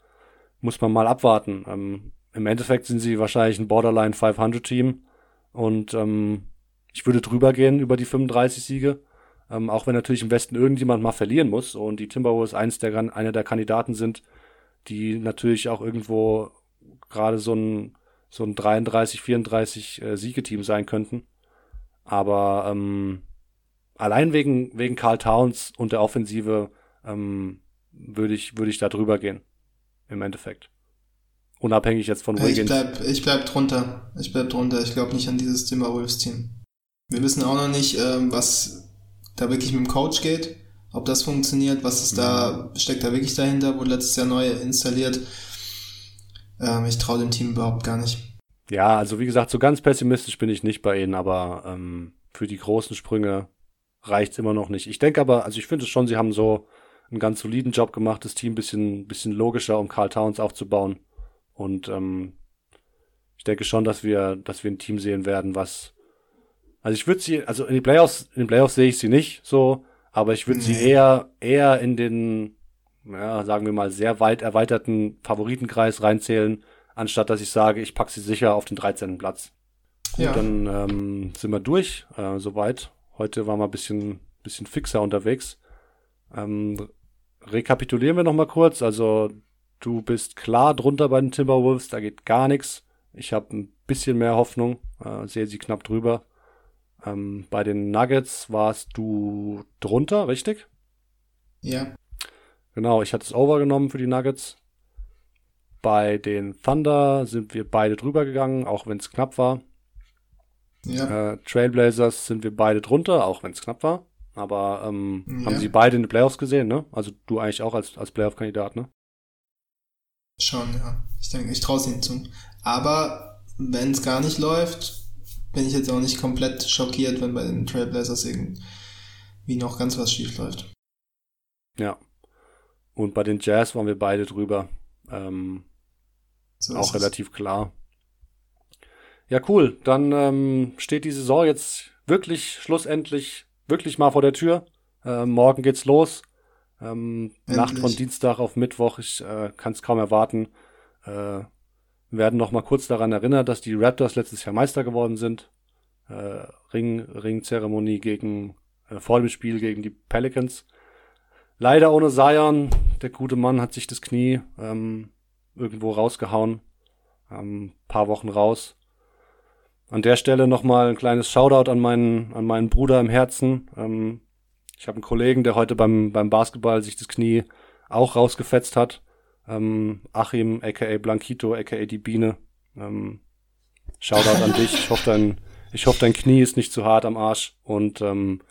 Muss man mal abwarten. Ähm, Im Endeffekt sind sie wahrscheinlich ein Borderline 500 Team und ähm, ich würde drüber gehen über die 35 Siege. Ähm, auch wenn natürlich im Westen irgendjemand mal verlieren muss und die Timberwolves eins der, einer der Kandidaten sind, die natürlich auch irgendwo gerade so ein, so ein 33, 34 äh, Siegeteam sein könnten. Aber ähm, allein wegen, wegen Carl Towns und der Offensive ähm, würde ich, würde ich da drüber gehen. Im Endeffekt. Unabhängig jetzt von Ja, Ich Wiggins. bleib, ich bleib drunter. Ich bleib drunter. Ich glaube nicht an dieses Timberwolves-Team. Wir wissen auch noch nicht, ähm, was da wirklich mit dem Coach geht. Ob das funktioniert, was ist da, steckt da wirklich dahinter, wurde letztes Jahr neu installiert. Ähm, ich traue dem Team überhaupt gar nicht. Ja, also wie gesagt, so ganz pessimistisch bin ich nicht bei ihnen, aber ähm, für die großen Sprünge reicht's immer noch nicht. Ich denke aber, also ich finde es schon, sie haben so einen ganz soliden Job gemacht, das Team bisschen, bisschen logischer, um Carl Towns aufzubauen. Und ähm, ich denke schon, dass wir, dass wir ein Team sehen werden, was. Also ich würde sie, also in die Playoffs, in den Playoffs sehe ich sie nicht so, aber ich würde sie Nee. eher, eher in den, ja, sagen wir mal, sehr weit erweiterten Favoritenkreis reinzählen, anstatt dass ich sage, ich packe sie sicher auf den 13. Platz. Gut, Ja. dann ähm, sind wir durch, äh, soweit. Heute waren wir ein bisschen, bisschen fixer unterwegs. Ähm, rekapitulieren wir nochmal kurz. Also, du bist klar drunter bei den Timberwolves, da geht gar nichts. Ich habe ein bisschen mehr Hoffnung, äh, sehe sie knapp drüber. Ähm, bei den Nuggets warst du drunter, richtig? Ja. Genau, ich hatte es over genommen für die Nuggets. Bei den Thunder sind wir beide drüber gegangen, auch wenn es knapp war. Ja. Äh, Trailblazers sind wir beide drunter, auch wenn es knapp war. Aber ähm, Ja. haben sie beide in den Playoffs gesehen, ne? Also du eigentlich auch als, als Playoff-Kandidat, ne? Schon, ja. Ich denke, ich traue es ihnen zu. Aber wenn es gar nicht läuft, bin ich jetzt auch nicht komplett schockiert, wenn bei den Trailblazers irgendwie noch ganz was schief läuft. Ja. Und bei den Jazz waren wir beide drüber. Ähm, So auch ist es. relativ klar. Ja, cool. Dann ähm, steht die Saison jetzt wirklich schlussendlich wirklich mal vor der Tür. Ähm, morgen geht's los. Ähm, Nacht von. Dienstag auf Mittwoch. Ich äh, kann es kaum erwarten. Äh, werden noch mal kurz daran erinnert, dass die Raptors letztes Jahr Meister geworden sind. Äh, Ring, Ringzeremonie gegen äh, vor dem Spiel gegen die Pelicans. Leider ohne Zion. Der gute Mann hat sich das Knie ähm, irgendwo rausgehauen. Ähm, paar Wochen raus. An der Stelle nochmal ein kleines Shoutout an meinen, an meinen Bruder im Herzen. Ähm, ich habe einen Kollegen, der heute beim, beim Basketball sich das Knie auch rausgefetzt hat. Ähm, Achim, aka Blanquito, aka die Biene. Ähm, Shoutout an dich. Ich hoffe, dein, ich hoffe, dein Knie ist nicht zu hart am Arsch und ähm,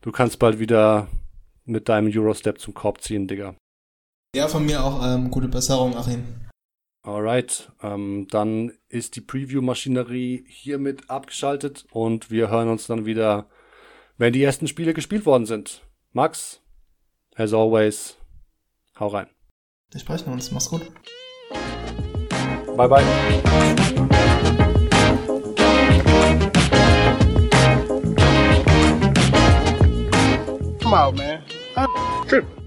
du kannst bald wieder mit deinem Eurostep zum Korb ziehen, Digga. Ja, von mir auch ähm, gute Besserung, Achim. Alright, ähm, dann ist die Preview-Maschinerie hiermit abgeschaltet und wir hören uns dann wieder, wenn die ersten Spiele gespielt worden sind. Max, as always, hau rein. Wir sprechen uns. Mach's gut. Bye bye. Come out, man. I'm tripping.